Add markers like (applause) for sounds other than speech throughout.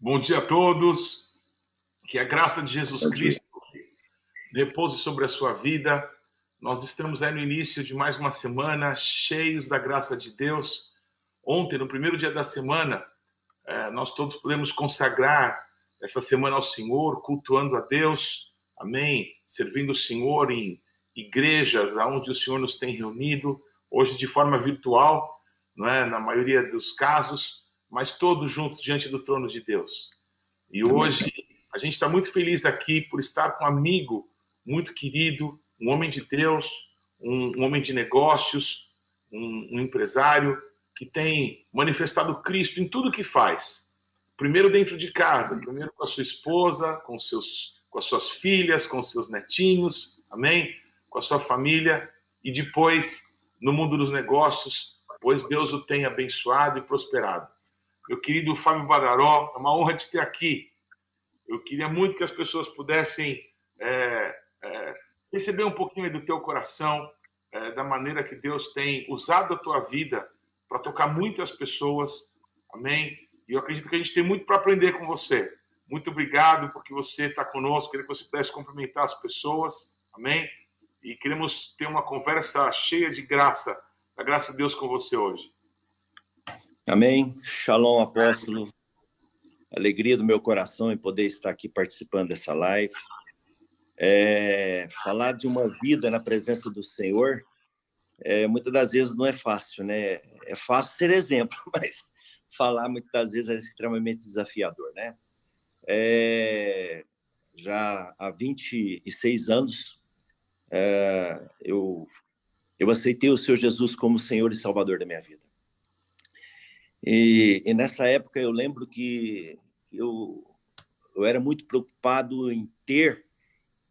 Bom dia a todos. Que a graça de Jesus Cristo repouse sobre a sua vida. Nós estamos aí no início de mais uma semana, cheios da graça de Deus. Ontem, no primeiro dia da semana, eh, nós todos podemos consagrar essa semana ao Senhor, cultuando a Deus, amém? Servindo o Senhor em igrejas aonde o Senhor nos tem reunido, hoje de forma virtual, não é? na maioria dos casos mas todos juntos diante do trono de Deus. E hoje a gente está muito feliz aqui por estar com um amigo muito querido, um homem de Deus, um, um homem de negócios, um, um empresário que tem manifestado Cristo em tudo que faz. Primeiro dentro de casa, primeiro com a sua esposa, com, seus, com as suas filhas, com seus netinhos, amém? Com a sua família, e depois no mundo dos negócios, pois Deus o tem abençoado e prosperado meu querido Fábio Badaró. É uma honra te ter aqui. Eu queria muito que as pessoas pudessem é, é, perceber um pouquinho do teu coração, é, da maneira que Deus tem usado a tua vida para tocar muitas pessoas. Amém? E eu acredito que a gente tem muito para aprender com você. Muito obrigado porque você está conosco. Queria que você pudesse cumprimentar as pessoas. Amém? E queremos ter uma conversa cheia de graça, da graça de Deus com você hoje. Amém. Shalom, apóstolo. Alegria do meu coração em poder estar aqui participando dessa live. É, falar de uma vida na presença do Senhor, é, muitas das vezes não é fácil, né? É fácil ser exemplo, (laughs) mas falar muitas das vezes é extremamente desafiador, né? É, já há 26 anos, é, eu, eu aceitei o Senhor Jesus como Senhor e Salvador da minha vida. E, e nessa época eu lembro que eu, eu era muito preocupado em ter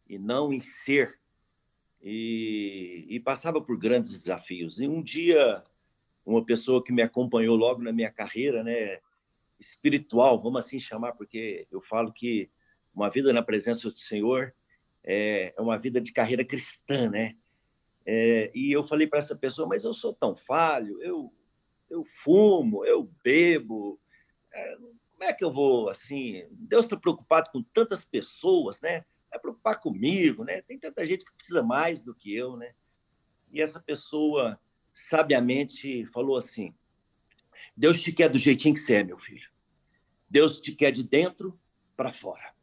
e não em ser. E, e, passava por grandes desafios. E um dia, uma pessoa que me acompanhou logo na minha carreira, né, espiritual, vamos assim chamar, porque eu falo que uma vida na presença do Senhor é, é uma vida de carreira cristã, né? É, e eu falei para essa pessoa, mas eu sou tão falho, eu eu fumo, eu bebo. É, como é que eu vou, assim? Deus está preocupado com tantas pessoas, né? Vai preocupar comigo, né? Tem tanta gente que precisa mais do que eu, né? E essa pessoa sabiamente falou assim: Deus te quer do jeitinho que você é, meu filho. Deus te quer de dentro para fora.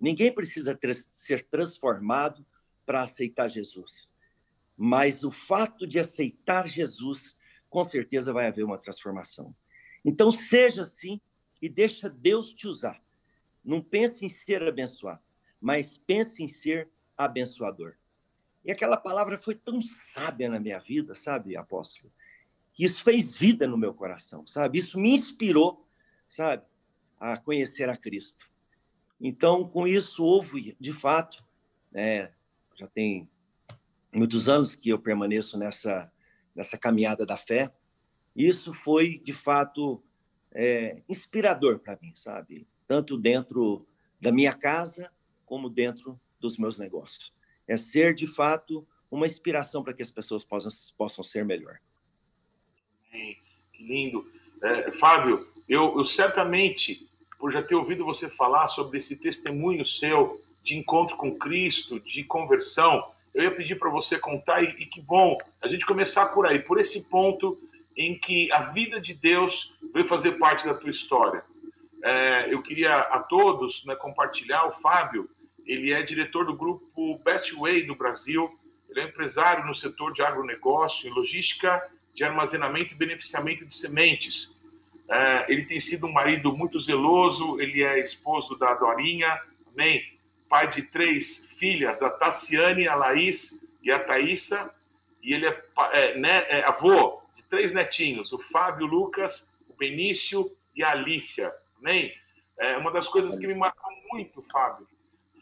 Ninguém precisa ser transformado para aceitar Jesus. Mas o fato de aceitar Jesus com certeza vai haver uma transformação. Então, seja assim e deixa Deus te usar. Não pense em ser abençoado, mas pense em ser abençoador. E aquela palavra foi tão sábia na minha vida, sabe, apóstolo? Que isso fez vida no meu coração, sabe? Isso me inspirou, sabe, a conhecer a Cristo. Então, com isso, houve, de fato, né, já tem muitos anos que eu permaneço nessa nessa caminhada da fé. Isso foi, de fato, é, inspirador para mim, sabe? Tanto dentro da minha casa, como dentro dos meus negócios. É ser, de fato, uma inspiração para que as pessoas possam, possam ser melhor. Que lindo. É, Fábio, eu, eu certamente, por já ter ouvido você falar sobre esse testemunho seu de encontro com Cristo, de conversão, eu ia pedir para você contar, e, e, que bom a gente começar por aí, por esse ponto em que a vida de Deus veio fazer parte da tua história. É, eu queria a todos né, compartilhar, o Fábio, ele é diretor do grupo Best Way do Brasil, ele é empresário no setor de agronegócio e logística de armazenamento e beneficiamento de sementes. É, ele tem sido um marido muito zeloso, ele é esposo da Dorinha, amém? Pai de três filhas, a Tassiane, a Laís e a Thaísa, e ele é, é, né, é avô de três netinhos, o Fábio, o Lucas, o Benício e a Alícia. Amém? É, uma das coisas que me marcou muito, Fábio,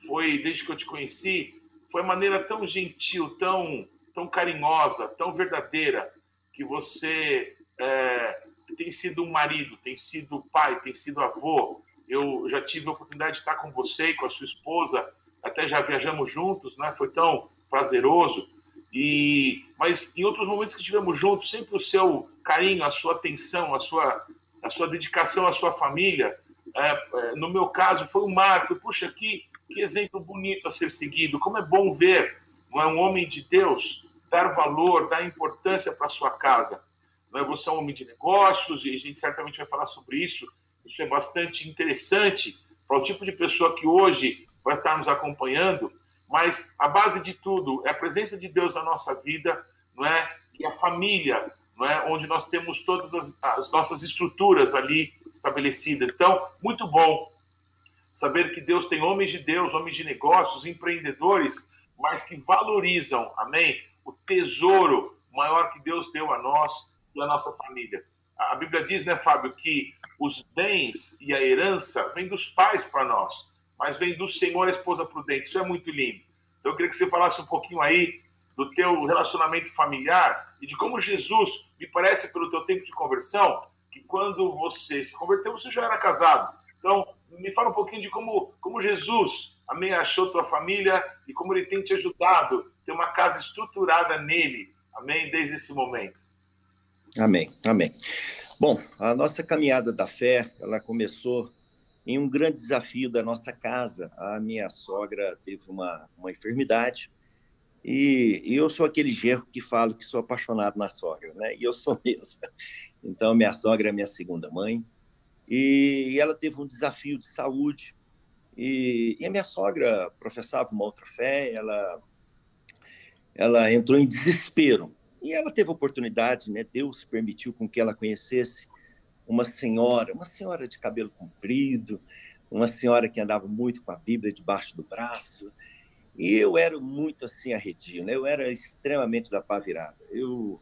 foi, desde que eu te conheci, foi a maneira tão gentil, tão, tão carinhosa, tão verdadeira, que você é, tem sido um marido, tem sido pai, tem sido avô, eu já tive a oportunidade de estar com você e com a sua esposa, até já viajamos juntos, né? Foi tão prazeroso. E mas em outros momentos que estivemos juntos, sempre o seu carinho, a sua atenção, a sua a sua dedicação à sua família é, é, no meu caso, foi o Marco. Puxa, que, que exemplo bonito a ser seguido. Como é bom ver é, um homem de Deus dar valor, dar importância para sua casa. Não é? Você é um homem de negócios e a gente certamente vai falar sobre isso. Isso é bastante interessante para o tipo de pessoa que hoje vai estar nos acompanhando. Mas a base de tudo é a presença de Deus na nossa vida, não é? E a família, não é? Onde nós temos todas as, as nossas estruturas ali estabelecidas. Então, muito bom saber que Deus tem homens de Deus, homens de negócios, empreendedores, mas que valorizam, amém, o tesouro maior que Deus deu a nós e a nossa família. A Bíblia diz, né, Fábio, que os bens e a herança vêm dos pais para nós, mas vem do Senhor a esposa prudente. Isso é muito lindo. Então, eu queria que você falasse um pouquinho aí do teu relacionamento familiar e de como Jesus, me parece pelo teu tempo de conversão, que quando você se converteu, você já era casado. Então, me fala um pouquinho de como, como Jesus, amém, achou tua família e como ele tem te ajudado ter uma casa estruturada nele, amém, desde esse momento. Amém, amém. Bom, a nossa caminhada da fé, ela começou em um grande desafio da nossa casa. A minha sogra teve uma, uma enfermidade e, e eu sou aquele gerro que falo que sou apaixonado na sogra, né? E eu sou (laughs) mesmo. Então, minha sogra é minha segunda mãe. E ela teve um desafio de saúde. E, e a minha sogra professava uma outra fé, ela, ela entrou em desespero. E ela teve oportunidade, né? Deus permitiu com que ela conhecesse uma senhora, uma senhora de cabelo comprido, uma senhora que andava muito com a Bíblia debaixo do braço. E eu era muito assim arredio, né? Eu era extremamente da pá virada. Eu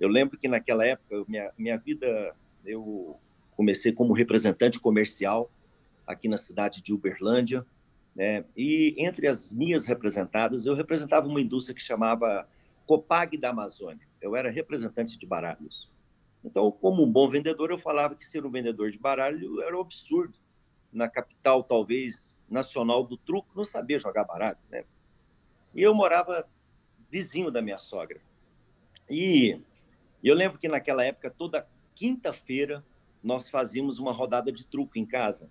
eu lembro que naquela época, minha, minha vida, eu comecei como representante comercial aqui na cidade de Uberlândia, né? E entre as minhas representadas, eu representava uma indústria que chamava Copag da Amazônia. Eu era representante de baralhos. Então, como um bom vendedor, eu falava que ser um vendedor de baralho era um absurdo. Na capital, talvez, nacional do truco, não sabia jogar baralho, né? E eu morava vizinho da minha sogra. E eu lembro que naquela época, toda quinta-feira, nós fazíamos uma rodada de truco em casa.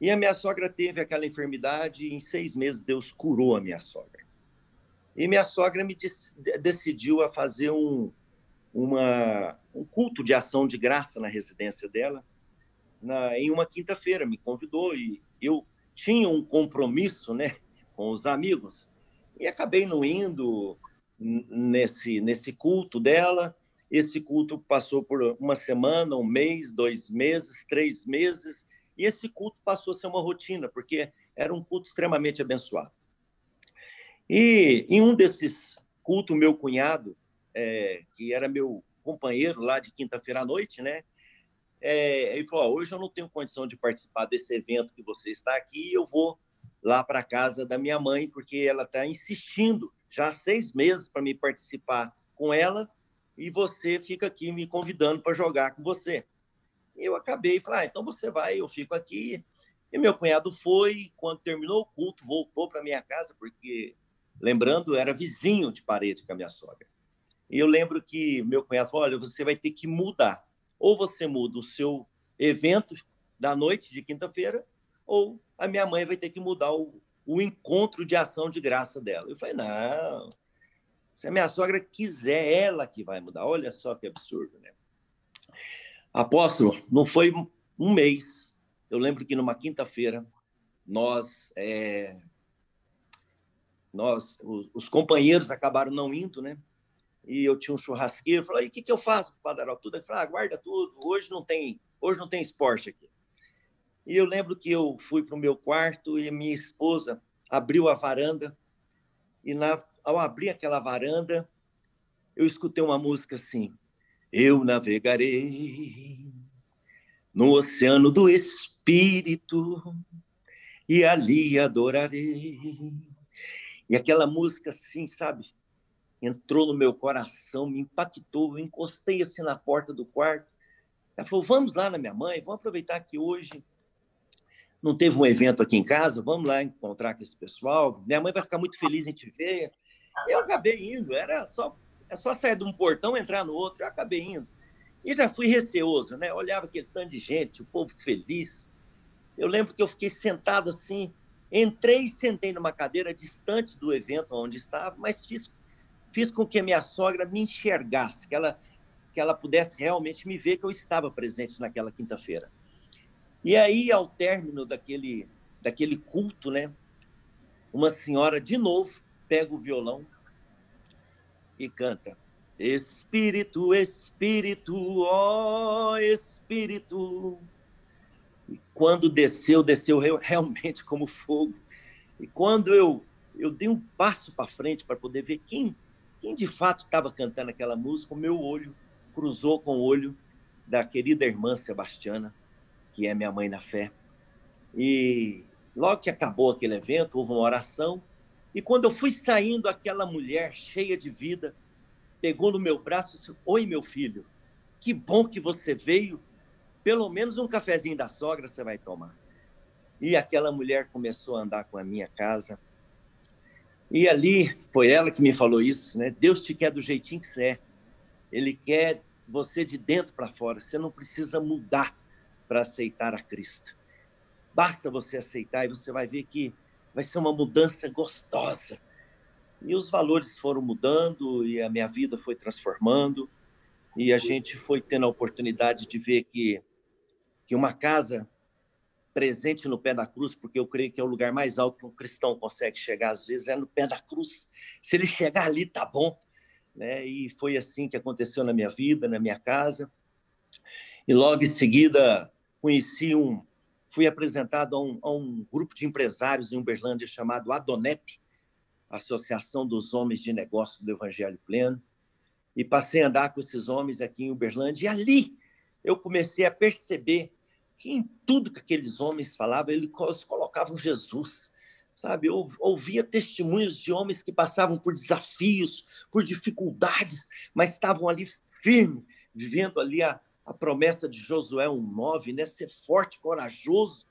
E a minha sogra teve aquela enfermidade e em seis meses Deus curou a minha sogra. E minha sogra me decidiu a fazer um, uma, um culto de ação de graça na residência dela na, em uma quinta-feira. Me convidou e eu tinha um compromisso né, com os amigos e acabei não indo nesse, nesse culto dela. Esse culto passou por uma semana, um mês, dois meses, três meses, e esse culto passou a ser uma rotina, porque era um culto extremamente abençoado. E em um desses cultos, meu cunhado, é, que era meu companheiro lá de quinta-feira à noite, né? É, ele falou: hoje eu não tenho condição de participar desse evento que você está aqui, eu vou lá para casa da minha mãe, porque ela está insistindo já há seis meses para me participar com ela e você fica aqui me convidando para jogar com você. Eu acabei, falei, ah, então você vai, eu fico aqui. E meu cunhado foi, quando terminou o culto, voltou para minha casa, porque, lembrando, era vizinho de parede com a minha sogra. E eu lembro que meu cunhado falou, olha, você vai ter que mudar. Ou você muda o seu evento da noite de quinta-feira, ou a minha mãe vai ter que mudar o, o encontro de ação de graça dela. Eu falei, não, se a minha sogra quiser, ela que vai mudar. Olha só que absurdo, né? Apóstolo, não foi um mês. Eu lembro que numa quinta-feira, nós, é... nós os, os, companheiros acabaram não indo, né? E eu tinha um churrasqueiro. Falei, o que, que eu faço para dar tudo? Ele falou, ah, guarda tudo. Hoje não tem, hoje não tem esporte aqui. E eu lembro que eu fui para o meu quarto e minha esposa abriu a varanda e na ao abrir aquela varanda, eu escutei uma música assim: Eu navegarei no oceano do Espírito e ali adorarei. E aquela música assim, sabe? Entrou no meu coração, me impactou. Eu encostei assim na porta do quarto. Ela falou: Vamos lá na minha mãe, vamos aproveitar que hoje não teve um evento aqui em casa, vamos lá encontrar com esse pessoal. Minha mãe vai ficar muito feliz em te ver. Eu acabei indo, era só, é só sair de um portão entrar no outro, eu acabei indo. E já fui receoso, né? Olhava aquele tanto de gente, o povo feliz. eu lembro que eu fiquei sentado assim, entrei e sentei numa cadeira distante do evento onde estava, mas fiz, fiz com que a minha sogra me enxergasse, que ela, que ela pudesse realmente me ver que eu estava presente naquela quinta-feira. E aí, ao término daquele, daquele culto, né, uma senhora de novo pega o violão e canta Espírito, Espírito, ó Espírito. Quando desceu, desceu realmente como fogo. E quando eu, eu dei um passo para frente para poder ver quem, quem de fato estava cantando aquela música, o meu olho cruzou com o olho da querida irmã Sebastiana, que é minha mãe na fé. E logo que acabou aquele evento, houve uma oração. E quando eu fui saindo, aquela mulher cheia de vida, pegou no meu braço e disse: Oi, meu filho, que bom que você veio. Pelo menos um cafezinho da sogra você vai tomar. E aquela mulher começou a andar com a minha casa. E ali foi ela que me falou isso, né? Deus te quer do jeitinho que você é. Ele quer você de dentro para fora. Você não precisa mudar para aceitar a Cristo. Basta você aceitar e você vai ver que vai ser uma mudança gostosa e os valores foram mudando e a minha vida foi transformando e a gente foi tendo a oportunidade de ver que que uma casa presente no pé da cruz, porque eu creio que é o lugar mais alto que um cristão consegue chegar às vezes é no pé da cruz. Se ele chegar ali tá bom, né? E foi assim que aconteceu na minha vida, na minha casa. E logo em seguida conheci um fui apresentado a um, a um grupo de empresários em Uberlândia chamado Adonep, Associação dos Homens de Negócio do Evangelho Pleno, e passei a andar com esses homens aqui em Uberlândia, e ali eu comecei a perceber que em tudo que aqueles homens falavam, eles colocavam Jesus, sabe? Eu ouvia testemunhos de homens que passavam por desafios, por dificuldades, mas estavam ali firmes, vivendo ali a, a promessa de Josué 1,9, né? Ser forte, corajoso.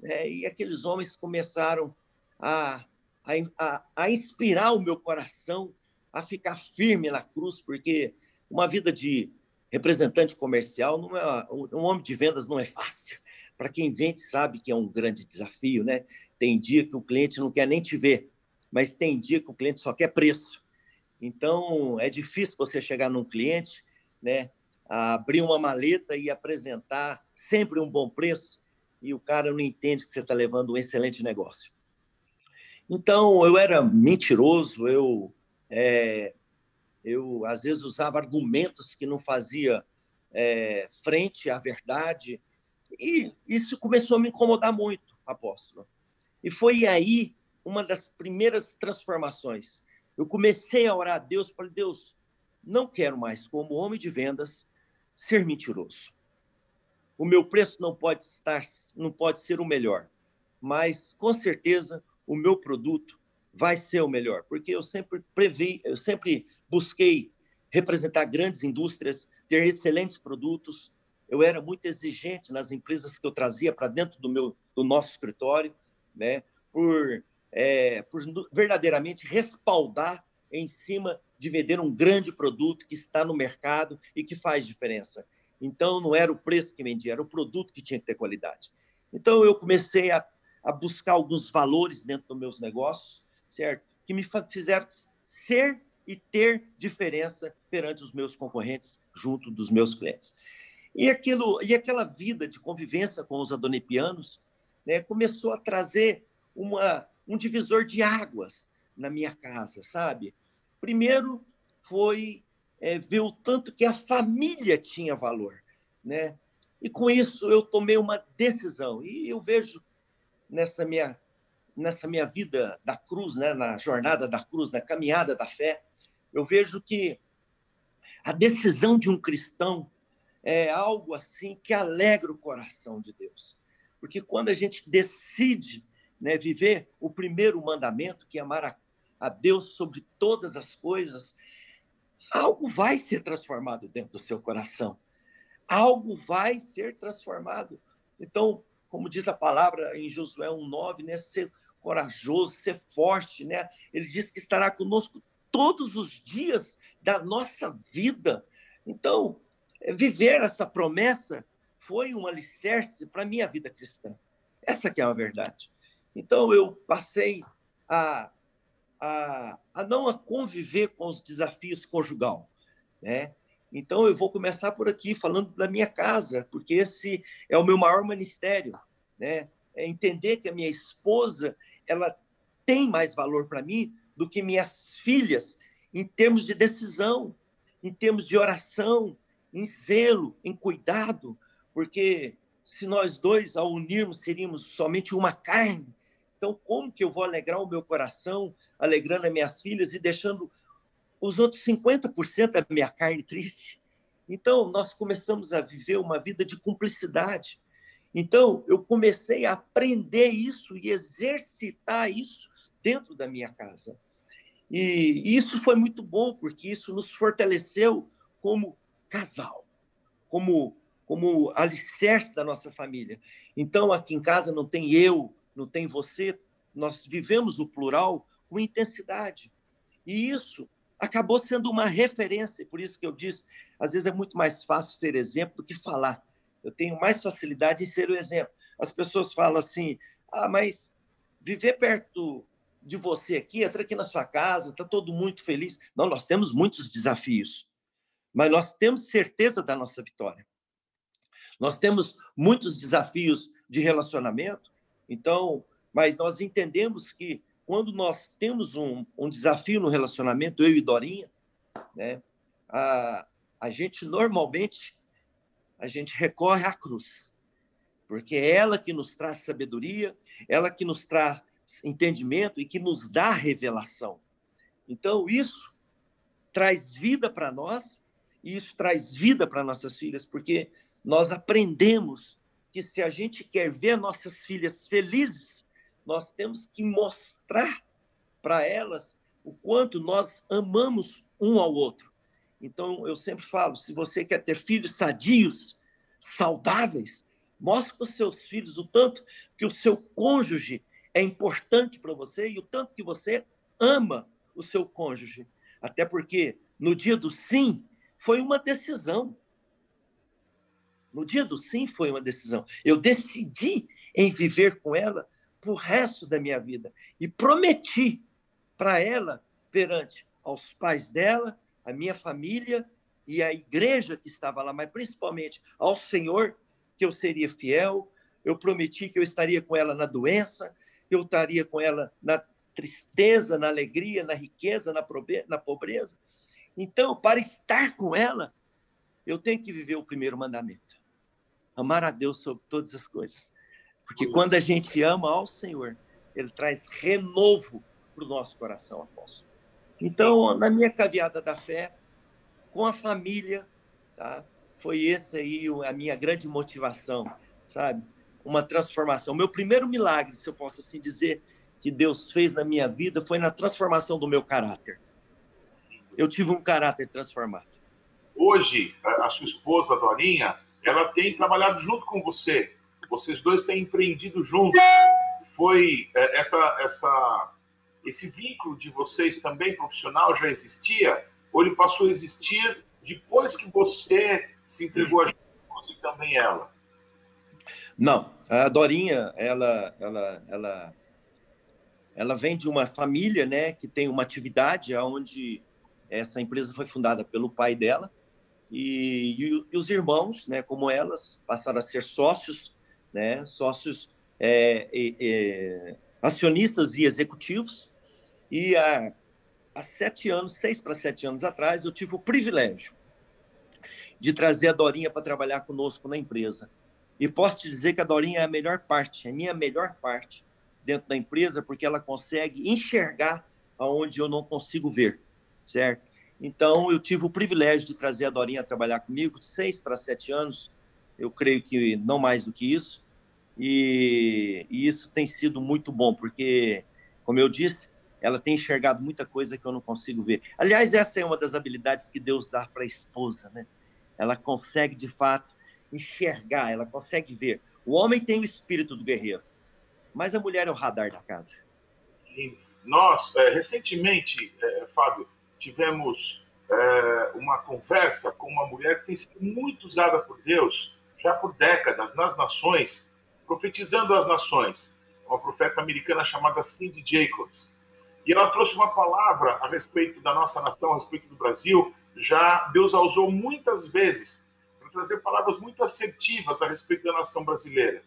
Né? E aqueles homens começaram a a, a, a inspirar o meu coração a ficar firme na cruz, porque uma vida de representante comercial não é um homem de vendas não é fácil. Para quem vende sabe que é um grande desafio, né? Tem dia que o cliente não quer nem te ver, mas tem dia que o cliente só quer preço. Então é difícil você chegar num cliente, né? Abrir uma maleta e apresentar sempre um bom preço e o cara não entende que você está levando um excelente negócio. Então, eu era mentiroso, eu, é, eu às vezes usava argumentos que não fazia é, frente à verdade, e isso começou a me incomodar muito, apóstolo. E foi aí uma das primeiras transformações. Eu comecei a orar a Deus, falei, Deus, não quero mais, como homem de vendas, ser mentiroso. O meu preço não pode estar, não pode ser o melhor, mas com certeza o meu produto vai ser o melhor, porque eu sempre previ, eu sempre busquei representar grandes indústrias, ter excelentes produtos. Eu era muito exigente nas empresas que eu trazia para dentro do meu do nosso escritório, né, por é, por verdadeiramente respaldar em cima de vender um grande produto que está no mercado e que faz diferença. Então, não era o preço que vendia, era o produto que tinha que ter qualidade. Então, eu comecei a a buscar alguns valores dentro dos meus negócios, certo? Que me fizeram ser e ter diferença perante os meus concorrentes, junto dos meus clientes. E aquilo, e aquela vida de convivência com os adonipianos, né, começou a trazer uma, um divisor de águas na minha casa, sabe? Primeiro foi é, ver o tanto que a família tinha valor, né? E com isso eu tomei uma decisão. E eu vejo nessa minha nessa minha vida da cruz, né, na jornada da cruz, na caminhada da fé, eu vejo que a decisão de um cristão é algo assim que alegra o coração de Deus. Porque quando a gente decide né, viver o primeiro mandamento, que é amar a Deus sobre todas as coisas, algo vai ser transformado dentro do seu coração. Algo vai ser transformado. Então, como diz a palavra em Josué 1,9, né? ser corajoso, ser forte. Né? Ele diz que estará conosco todos os dias da nossa vida. Então, viver essa promessa foi um alicerce para a minha vida cristã. Essa que é a verdade. Então, eu passei a, a, a não a conviver com os desafios conjugal, né? Então, eu vou começar por aqui, falando da minha casa, porque esse é o meu maior ministério, né? É entender que a minha esposa, ela tem mais valor para mim do que minhas filhas, em termos de decisão, em termos de oração, em zelo, em cuidado, porque se nós dois, ao unirmos, seríamos somente uma carne, então como que eu vou alegrar o meu coração, alegrando as minhas filhas e deixando os outros 50% da minha carne triste. Então, nós começamos a viver uma vida de cumplicidade. Então, eu comecei a aprender isso e exercitar isso dentro da minha casa. E isso foi muito bom, porque isso nos fortaleceu como casal, como, como alicerce da nossa família. Então, aqui em casa não tem eu, não tem você, nós vivemos o plural com intensidade. E isso acabou sendo uma referência, por isso que eu disse, às vezes é muito mais fácil ser exemplo do que falar. Eu tenho mais facilidade em ser o exemplo. As pessoas falam assim: "Ah, mas viver perto de você aqui, entra aqui na sua casa, está todo muito feliz". Não, nós temos muitos desafios, mas nós temos certeza da nossa vitória. Nós temos muitos desafios de relacionamento, então, mas nós entendemos que quando nós temos um, um desafio no relacionamento, eu e Dorinha, né, a, a gente normalmente a gente recorre à cruz, porque é ela que nos traz sabedoria, ela que nos traz entendimento e que nos dá revelação. Então, isso traz vida para nós e isso traz vida para nossas filhas, porque nós aprendemos que se a gente quer ver nossas filhas felizes, nós temos que mostrar para elas o quanto nós amamos um ao outro. Então, eu sempre falo: se você quer ter filhos sadios, saudáveis, mostre para os seus filhos o tanto que o seu cônjuge é importante para você e o tanto que você ama o seu cônjuge. Até porque no dia do sim foi uma decisão. No dia do sim foi uma decisão. Eu decidi em viver com ela para o resto da minha vida. E prometi para ela, perante aos pais dela, a minha família e a igreja que estava lá, mas principalmente ao Senhor, que eu seria fiel. Eu prometi que eu estaria com ela na doença, eu estaria com ela na tristeza, na alegria, na riqueza, na pobreza. Então, para estar com ela, eu tenho que viver o primeiro mandamento: amar a Deus sobre todas as coisas porque quando a gente ama ao Senhor, ele traz renovo para o nosso coração, apóstolo. Então, na minha caminhada da fé, com a família, tá? foi essa aí a minha grande motivação, sabe? Uma transformação. Meu primeiro milagre, se eu posso assim dizer, que Deus fez na minha vida foi na transformação do meu caráter. Eu tive um caráter transformado. Hoje, a sua esposa, Dorinha, ela tem trabalhado junto com você vocês dois têm empreendido juntos. Foi é, essa, essa, esse vínculo de vocês também profissional já existia? Ou ele passou a existir depois que você se entregou a Jesus e também ela? Não, a Dorinha, ela, ela, ela, ela vem de uma família, né, que tem uma atividade onde essa empresa foi fundada pelo pai dela e, e, os irmãos, né, como elas, passaram a ser sócios né, sócios é, é, acionistas e executivos. E há, há sete anos, seis para sete anos atrás, eu tive o privilégio de trazer a Dorinha para trabalhar conosco na empresa. E posso te dizer que a Dorinha é a melhor parte, é a minha melhor parte dentro da empresa, porque ela consegue enxergar aonde eu não consigo ver, certo? Então, eu tive o privilégio de trazer a Dorinha a trabalhar comigo, seis para sete anos, eu creio que não mais do que isso. E, e, isso tem sido muito bom, porque, como eu disse, ela tem enxergado muita coisa que eu não consigo ver. Aliás, essa é uma das habilidades que Deus dá para a esposa, né? Ela consegue, de fato, enxergar, ela consegue ver. O homem tem o espírito do guerreiro, mas a mulher é o radar da casa. Nós, é, recentemente, é, Fábio, tivemos é, uma conversa com uma mulher que tem sido muito usada por Deus, já por décadas, nas nações, profetizando às nações, uma profeta americana chamada Cindy Jacobs. E ela trouxe uma palavra a respeito da nossa nação, a respeito do Brasil. Já Deus a usou muitas vezes trazer palavras muito assertivas a respeito da nação brasileira.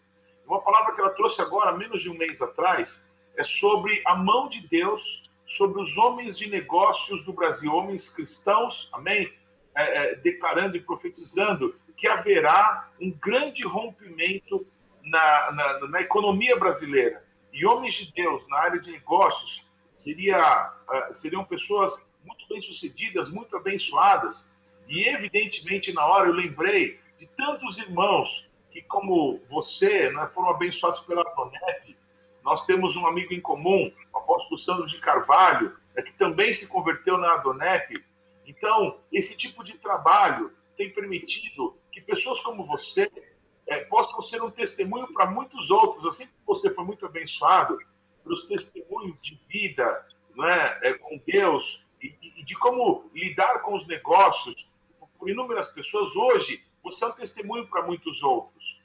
Uma palavra que ela trouxe agora, menos de um mês atrás, é sobre a mão de Deus sobre os homens de negócios do Brasil, homens cristãos, amém? É, é, declarando e profetizando que haverá um grande rompimento na, na, na, economia brasileira. E homens de Deus na área de negócios seria, uh, seriam pessoas muito bem-sucedidas, muito abençoadas. E, evidentemente, na hora eu lembrei de tantos irmãos que, como você, né, foram abençoados pela Donep. Nós temos um amigo em comum, o apóstolo Sandro de Carvalho, é, que também se converteu na Adonep. Então, esse tipo de trabalho tem permitido que pessoas como você é, possam ser um testemunho para muitos outros, assim como você foi muito abençoado pelos testemunhos de vida né, é, com Deus e, e, de como lidar com os negócios por inúmeras pessoas. Hoje, você é um testemunho para muitos outros.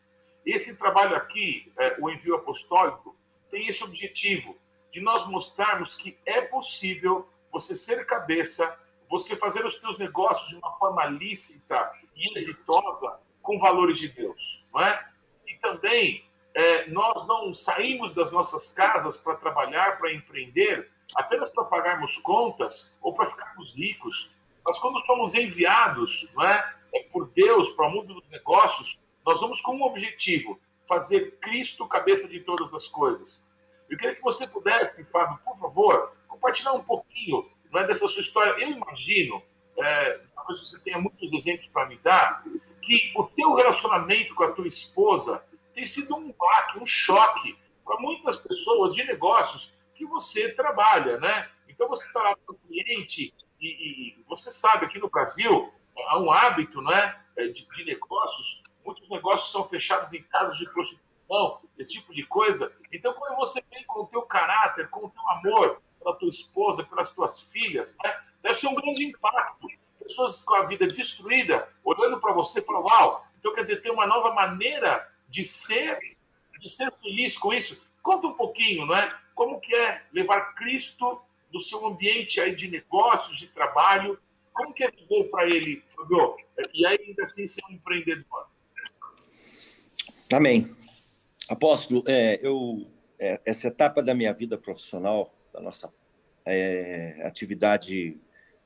Esse trabalho aqui, é, o envio apostólico, tem esse objetivo de nós mostrarmos que é possível você ser cabeça, você fazer os seus negócios de uma forma lícita e exitosa com valores de Deus, não é? E também é, nós não saímos das nossas casas para trabalhar, para empreender, apenas para pagarmos contas ou para ficarmos ricos. Mas quando somos enviados, não é, é por Deus para o mundo dos negócios, nós vamos com um objetivo: fazer Cristo cabeça de todas as coisas. Eu queria que você pudesse, Fábio, por favor, compartilhar um pouquinho não é, dessa sua história. Eu imagino, é, talvez você tenha muitos exemplos para me dar, que o teu relacionamento com a tua esposa tem sido um baque, um choque para muitas pessoas de negócios que você trabalha, né? Então você está lá com o cliente e, e, você sabe aqui no Brasil há um hábito, né, de, de negócios. Muitos negócios são fechados em casas de prostituição, esse tipo de coisa. Então quando você vem com o teu caráter, com o teu amor pela tua esposa, pelas tuas filhas, né, deve ser um grande impacto pessoas com a vida destruída, olhando para você e falando, uau, então quer dizer, tem uma nova maneira de ser, de ser feliz com isso. Conta um pouquinho, não é? Como que é levar Cristo do seu ambiente aí de negócios, de trabalho, como que é viver para ele, Fabio? E ainda assim ser um empreendedor. Amém. Apóstolo, é, eu, é, essa etapa da minha vida profissional, da nossa é, atividade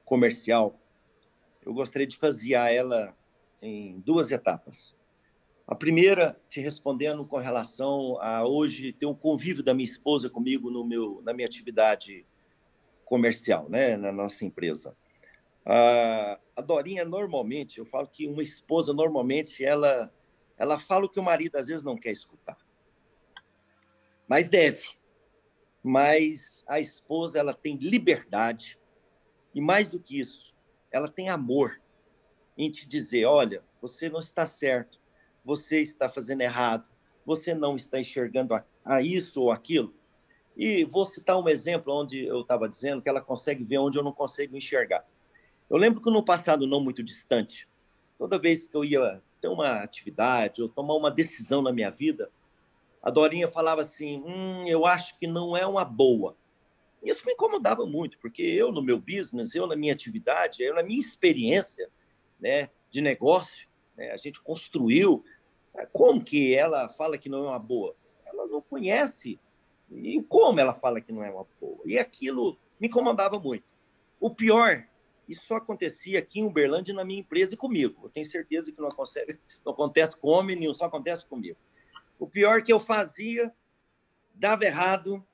comercial, eu gostaria de fazer ela em duas etapas. A primeira, te respondendo com relação a hoje ter um convívio da minha esposa comigo no meu, na minha atividade comercial, né, na nossa empresa. A, a Dorinha, normalmente, eu falo que uma esposa, normalmente, ela, ela fala o que o marido às vezes não quer escutar. Mas deve. Mas a esposa, ela tem liberdade. E mais do que isso, ela tem amor em te dizer: olha, você não está certo, você está fazendo errado, você não está enxergando a, a isso ou aquilo. E vou citar um exemplo onde eu estava dizendo que ela consegue ver onde eu não consigo enxergar. Eu lembro que no passado não muito distante, toda vez que eu ia ter uma atividade ou tomar uma decisão na minha vida, a Dorinha falava assim: hum, eu acho que não é uma boa. Isso me incomodava muito, porque eu, no meu business, eu, na minha atividade, eu, na minha experiência né, de negócio, né, a gente construiu. Como que ela fala que não é uma boa? Ela não conhece. E como ela fala que não é uma boa? E aquilo me incomodava muito. O pior, isso só acontecia aqui em Uberlândia, na minha empresa e comigo. Eu tenho certeza que não acontece, não acontece com homem nenhum, só acontece comigo. O pior que eu fazia, dava errado,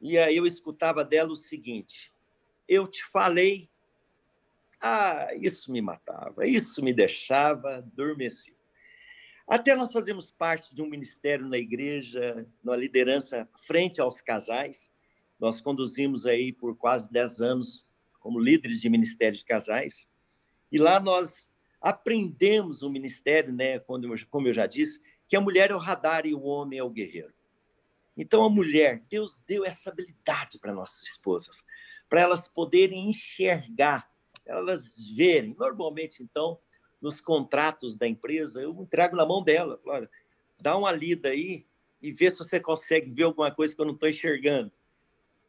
e aí eu escutava dela o seguinte: eu te falei. Ah, isso me matava, isso me deixava adormecido. Até nós fazemos parte de um ministério na igreja, na liderança frente aos casais. Nós conduzimos aí por quase 10 anos como líderes de ministério de casais. E lá nós aprendemos o ministério, né, como eu já disse, que a mulher é o radar e o homem é o guerreiro. Então, a mulher, Deus deu essa habilidade para nossas esposas, para elas poderem enxergar, elas verem. Normalmente, então, nos contratos da empresa, eu entrego na mão dela, olha, dá uma lida aí e ver se você consegue ver alguma coisa que eu não estou enxergando.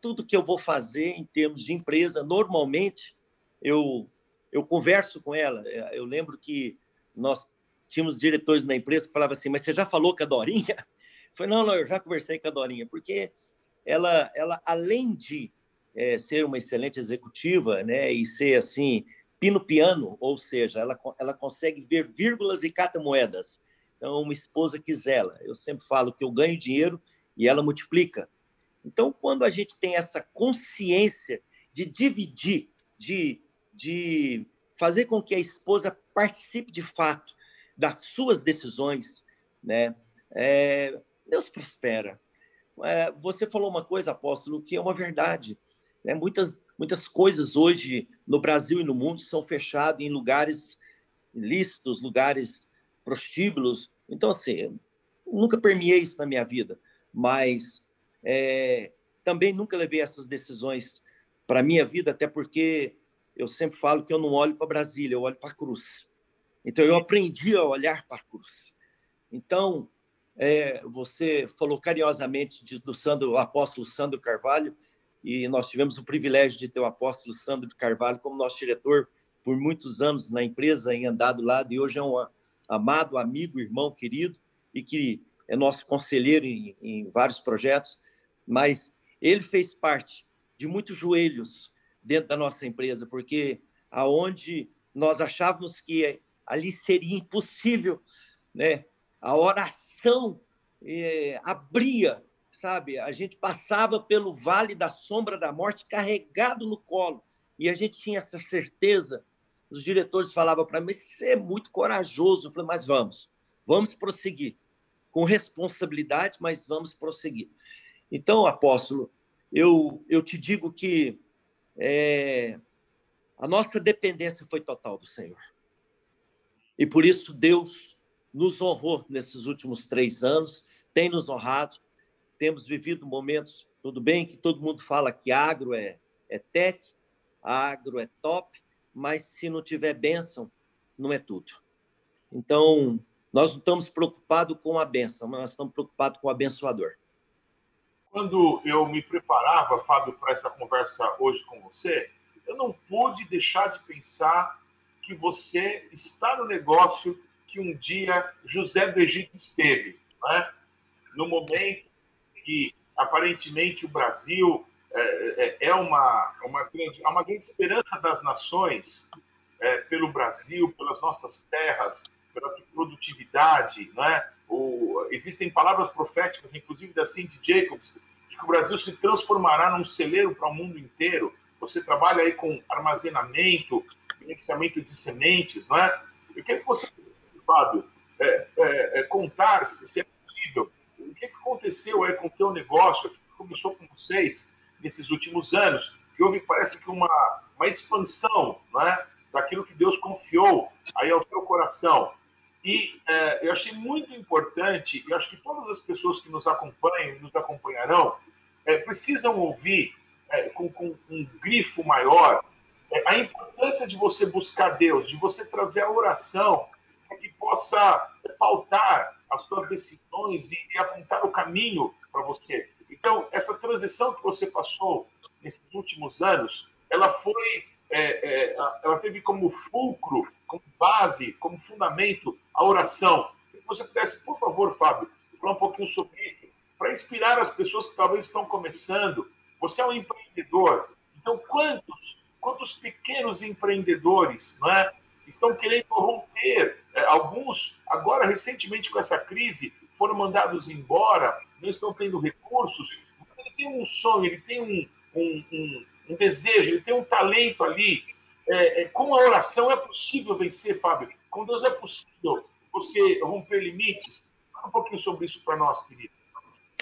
Tudo que eu vou fazer em termos de empresa, normalmente eu eu converso com ela. Eu lembro que nós tínhamos diretores na empresa que falavam assim: Mas você já falou com a Dorinha? Eu falei: Não, não, eu já conversei com a Dorinha, porque ela, ela além de é, ser uma excelente executiva, né, e ser assim pino piano, ou seja, ela, ela consegue ver vírgulas e cata-moedas. Então, uma esposa que zela. Eu sempre falo que eu ganho dinheiro e ela multiplica. Então, quando a gente tem essa consciência de dividir, de, de fazer com que a esposa participe de fato das suas decisões, né? É, Deus prospera. É, você falou uma coisa, apóstolo, que é uma verdade. Né? Muitas Muitas coisas hoje no Brasil e no mundo são fechadas em lugares ilícitos, lugares prostíbulos. Então, assim, nunca permeei isso na minha vida, mas é, também nunca levei essas decisões para a minha vida, até porque eu sempre falo que eu não olho para Brasília, eu olho para a cruz. Então, eu aprendi a olhar para a cruz. Então, é, você falou carinhosamente de, do Sandro, apóstolo Sandro Carvalho, e nós tivemos o privilégio de ter o apóstolo Sandro de Carvalho como nosso diretor por muitos anos na empresa, em andado lado, e hoje é um amado amigo, irmão querido, e que é nosso conselheiro em, em vários projetos, mas ele fez parte de muitos joelhos dentro da nossa empresa, porque aonde nós achávamos que ali seria impossível, né? A oração é, abria sabe? A gente passava pelo vale da sombra da morte carregado no colo e a gente tinha essa certeza. Os diretores falavam para mim: você é muito corajoso. Eu falei: mas vamos, vamos prosseguir. Com responsabilidade, mas vamos prosseguir. Então, apóstolo, eu, eu te digo que é, a nossa dependência foi total do Senhor. E por isso Deus nos honrou nesses últimos três anos, tem nos honrado temos vivido momentos, tudo bem que todo mundo fala que agro é, é tech, agro é top, mas se não tiver bênção, não é tudo. Então, nós não estamos preocupados com a bênção, mas nós estamos preocupados com o abençoador. Quando eu me preparava, Fábio, para essa conversa hoje com você, eu não pude deixar de pensar que você está no negócio que um dia José do Egito esteve, né? no momento que aparentemente o Brasil é, é, é uma, uma, grande, é uma grande esperança das nações é, pelo Brasil, pelas nossas terras, pela produtividade. Né? O, existem palavras proféticas, inclusive da Cindy Jacobs, de que o Brasil se transformará num celeiro para o mundo inteiro. Você trabalha aí com armazenamento, gerenciamento de sementes, não é? Eu queria que você, Fábio, é, é, é, contar, se é possível, o que aconteceu aí com o teu negócio, que começou com vocês nesses últimos anos, que houve, parece que uma, uma expansão é, daquilo que Deus confiou aí ao teu coração. E é, eu achei muito importante, e acho que todas as pessoas que nos acompanham, nos acompanharão, é, precisam ouvir é, com, com, um grifo maior é, a importância de você buscar Deus, de você trazer a oração que possa pautar as suas decisões e, e apontar o caminho para você. Então, essa transição que você passou nesses últimos anos, ela foi, é, é, ela teve como fulcro, como base, como fundamento a oração. Se você pudesse, por favor, Fábio, falar um pouquinho sobre isso, para inspirar as pessoas que talvez estão começando. Você é um empreendedor, então quantos, quantos pequenos empreendedores, não é? estão querendo romper. É, alguns, agora recentemente com essa crise, foram mandados embora, não estão tendo recursos. Mas ele tem um sonho, ele tem um, um, um, um desejo, ele tem um talento ali. É, é, com a oração é possível vencer, Fábio. Com Deus é possível você romper limites. Fala um pouquinho sobre isso para nós, querido.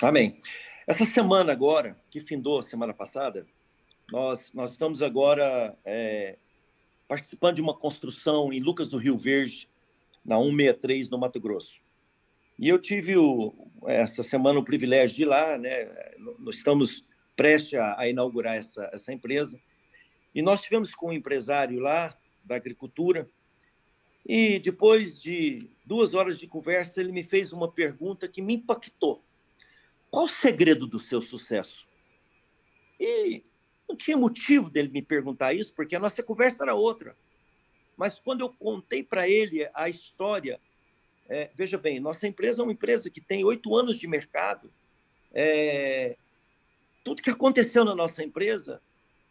Amém. Essa semana agora, que findou semana passada, nós, nós estamos agora é, participando de uma construção em Lucas do Rio Verde, na 163, no Mato Grosso. E eu tive o, essa semana o privilégio de ir lá, né? Nós estamos prestes a, a inaugurar essa, essa empresa. E nós tivemos com um empresário lá da agricultura. E depois de duas horas de conversa, ele me fez uma pergunta que me impactou. qual o segredo do seu sucesso? E não tinha motivo dele me perguntar isso, porque a nossa conversa era outra. Mas quando eu contei para ele a história, é, veja bem, nossa empresa é uma empresa que tem oito anos de mercado. É, tudo que aconteceu na nossa empresa,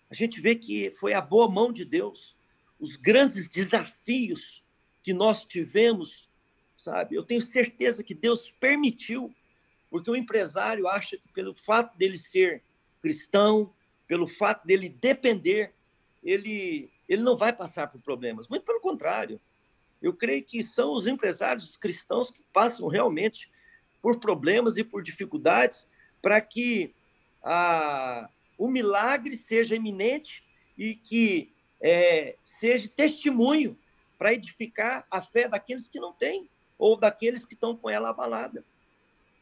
a gente vê que foi a boa mão de Deus. Os grandes desafios que nós tivemos, sabe? Eu tenho certeza que Deus permitiu, porque o empresário acha que pelo fato dele ser cristão, pelo fato dele depender, ele, ele não vai passar por problemas. Muito pelo contrário. Eu creio que são os empresários cristãos que passam realmente por problemas e por dificuldades para que a, o milagre seja iminente e que é, seja testemunho para edificar a fé daqueles que não têm ou daqueles que estão com ela abalada.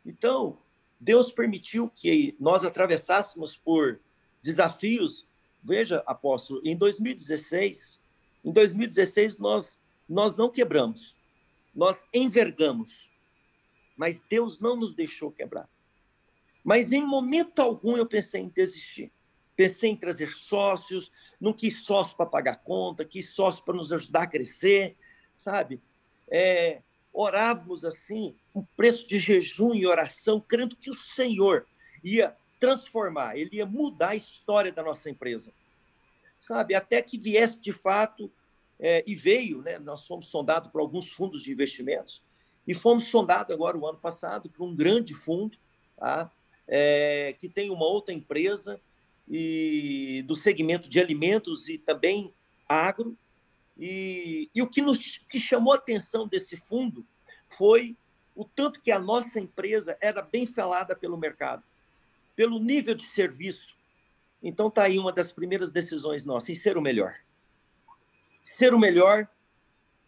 Então, Deus permitiu que nós atravessássemos por desafios. Veja, apóstolo, em 2016, em 2016 nós nós não quebramos, nós envergamos, mas Deus não nos deixou quebrar. Mas em momento algum eu pensei em desistir. Pensei em trazer sócios, não quis sócio para pagar conta, quis sócio para nos ajudar a crescer, sabe? É, orávamos assim, um preço de jejum e oração, crendo que o Senhor ia transformar, ele ia mudar a história da nossa empresa, sabe? Até que viesse de fato, é, e veio, né? Nós fomos sondados por alguns fundos de investimentos, e fomos sondados agora o ano passado por um grande fundo, tá? É, que tem uma outra empresa e do segmento de alimentos e também agro. E, e o que nos que chamou a atenção desse fundo foi o tanto que a nossa empresa era bem falada pelo mercado, pelo nível de serviço. Então está aí uma das primeiras decisões nossas, em ser o melhor. Ser o melhor,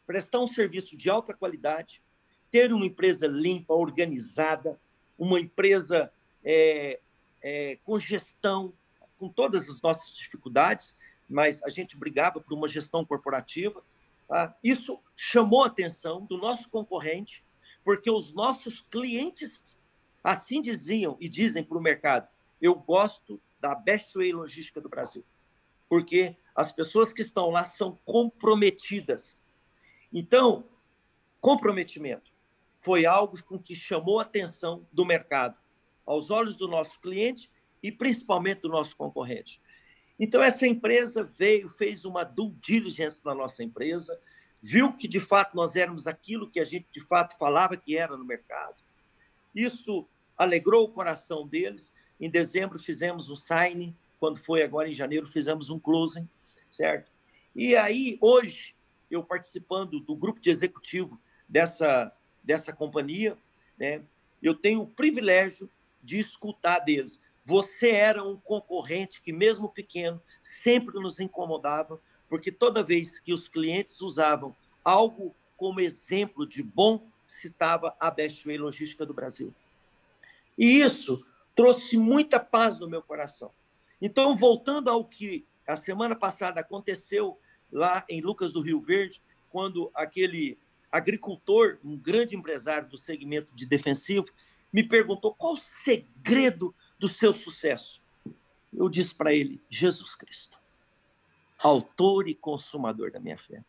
prestar um serviço de alta qualidade, ter uma empresa limpa, organizada, uma empresa é, é, com gestão, com todas as nossas dificuldades, mas a gente brigava por uma gestão corporativa. Tá? Isso chamou a atenção do nosso concorrente, porque os nossos clientes assim diziam e dizem para o mercado: eu gosto da Best Way Logística do Brasil, porque as pessoas que estão lá são comprometidas. Então, comprometimento foi algo com que chamou a atenção do mercado, aos olhos do nosso cliente e principalmente do nosso concorrente. Então, essa empresa veio, fez uma due diligence na nossa empresa, viu que de fato nós éramos aquilo que a gente de fato falava que era no mercado. Isso alegrou o coração deles. Em dezembro fizemos um signing, quando foi agora em janeiro fizemos um closing, certo? E aí hoje eu participando do grupo de executivo dessa dessa companhia, né? Eu tenho o privilégio de escutar deles. Você era um concorrente que, mesmo pequeno, sempre nos incomodava, porque toda vez que os clientes usavam algo como exemplo de bom, citava a Best Way Logística do Brasil. E isso trouxe muita paz no meu coração. Então, voltando ao que a semana passada aconteceu lá em Lucas do Rio Verde, quando aquele agricultor, um grande empresário do segmento de defensivo, me perguntou qual o segredo do seu sucesso. Eu disse para ele: Jesus Cristo, autor e consumador da minha fé.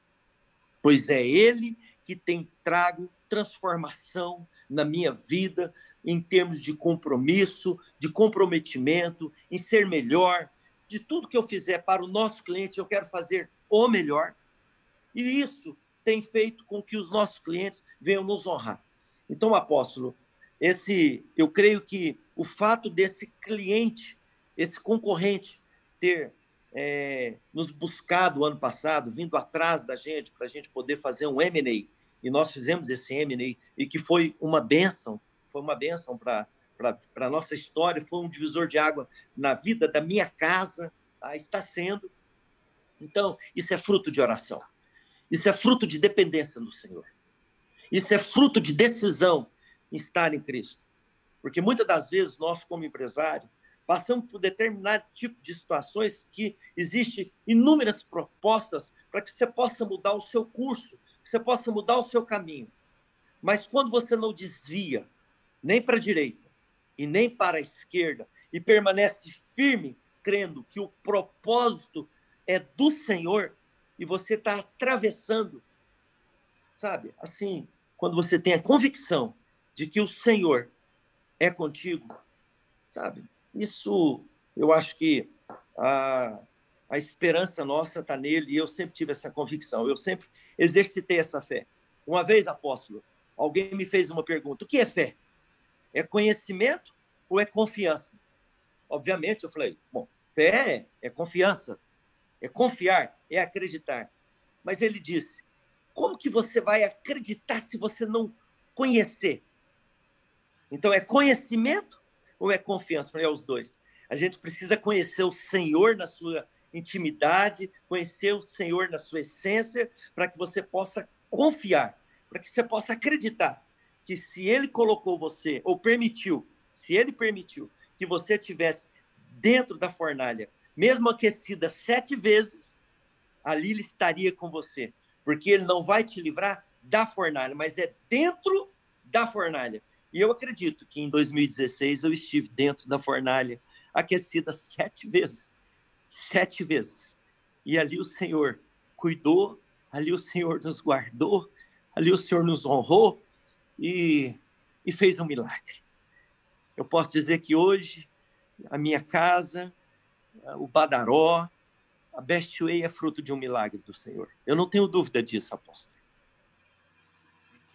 Pois é Ele que tem trago transformação na minha vida, em termos de compromisso, de comprometimento, em ser melhor. De tudo que eu fizer para o nosso cliente, eu quero fazer o melhor. E isso tem feito com que os nossos clientes venham nos honrar. Então, apóstolo, esse, eu creio que o fato desse cliente, esse concorrente, ter é, nos buscado ano passado, vindo atrás da gente, para a gente poder fazer um M&A, e nós fizemos esse M&A, e que foi uma benção, foi uma benção para a nossa história, foi um divisor de água na vida da minha casa, tá? está sendo. Então, isso é fruto de oração. Isso é fruto de dependência do Senhor. Isso é fruto de decisão em estar em Cristo. Porque muitas das vezes nós, como empresário, passamos por determinado tipo de situações que existe inúmeras propostas para que você possa mudar o seu curso, que você possa mudar o seu caminho. Mas quando você não desvia nem para a direita e nem para a esquerda, e permanece firme, crendo que o propósito é do Senhor, e você está atravessando, sabe? Assim, quando você tem a convicção de que o Senhor é contigo, sabe? Isso, eu acho que a, a esperança nossa está nele, e eu sempre tive essa convicção, eu sempre exercitei essa fé. Uma vez, apóstolo, alguém me fez uma pergunta: o que é fé? É conhecimento ou é confiança? Obviamente, eu falei: bom, fé é, é confiança, é confiar, é acreditar. Mas ele disse: como que você vai acreditar se você não conhecer? Então, é conhecimento ou é confiança? Eu falei: é os dois. A gente precisa conhecer o Senhor na sua intimidade, conhecer o Senhor na sua essência, para que você possa confiar para que você possa acreditar que se ele colocou você, ou permitiu, se ele permitiu que você tivesse dentro da fornalha, mesmo aquecida sete vezes, ali ele estaria com você, porque ele não vai te livrar da fornalha, mas é dentro da fornalha. E eu acredito que em 2016 eu estive dentro da fornalha, aquecida sete vezes. Sete vezes. E ali o Senhor cuidou, ali o Senhor nos guardou, ali o Senhor nos honrou e, e fez um milagre. Eu posso dizer que hoje a minha casa, o Badaró, a Best Way é fruto de um milagre do Senhor. Eu não tenho dúvida disso, apóstolo.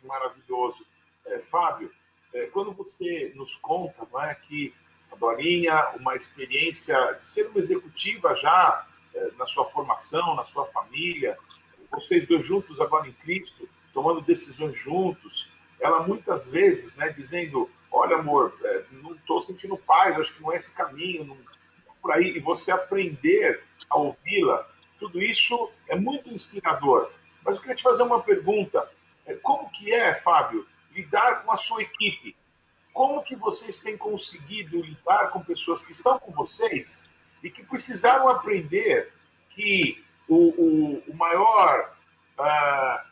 Que maravilhoso. É, Fábio, é, quando você nos conta não é, que a Dorinha, uma experiência de ser uma executiva já é, na sua formação, na sua família, vocês dois juntos agora em Cristo, tomando decisões juntos. Ela muitas vezes, né, dizendo: Olha, amor, é, não estou sentindo paz, acho que não é esse caminho, não, por aí. E você aprender a ouvi-la, tudo isso é muito inspirador. Mas eu queria te fazer uma pergunta: é, como que é, Fábio, lidar com a sua equipe? Como que vocês têm conseguido lidar com pessoas que estão com vocês e que precisaram aprender que o, o, o maior a,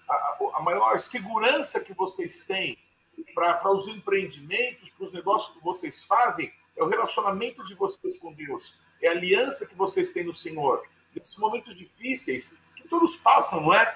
a, segurança que vocês têm para os empreendimentos, para os negócios que vocês fazem, é o relacionamento de vocês com Deus, é a aliança que vocês têm no Senhor. Nesses momentos difíceis, que todos passam, não é?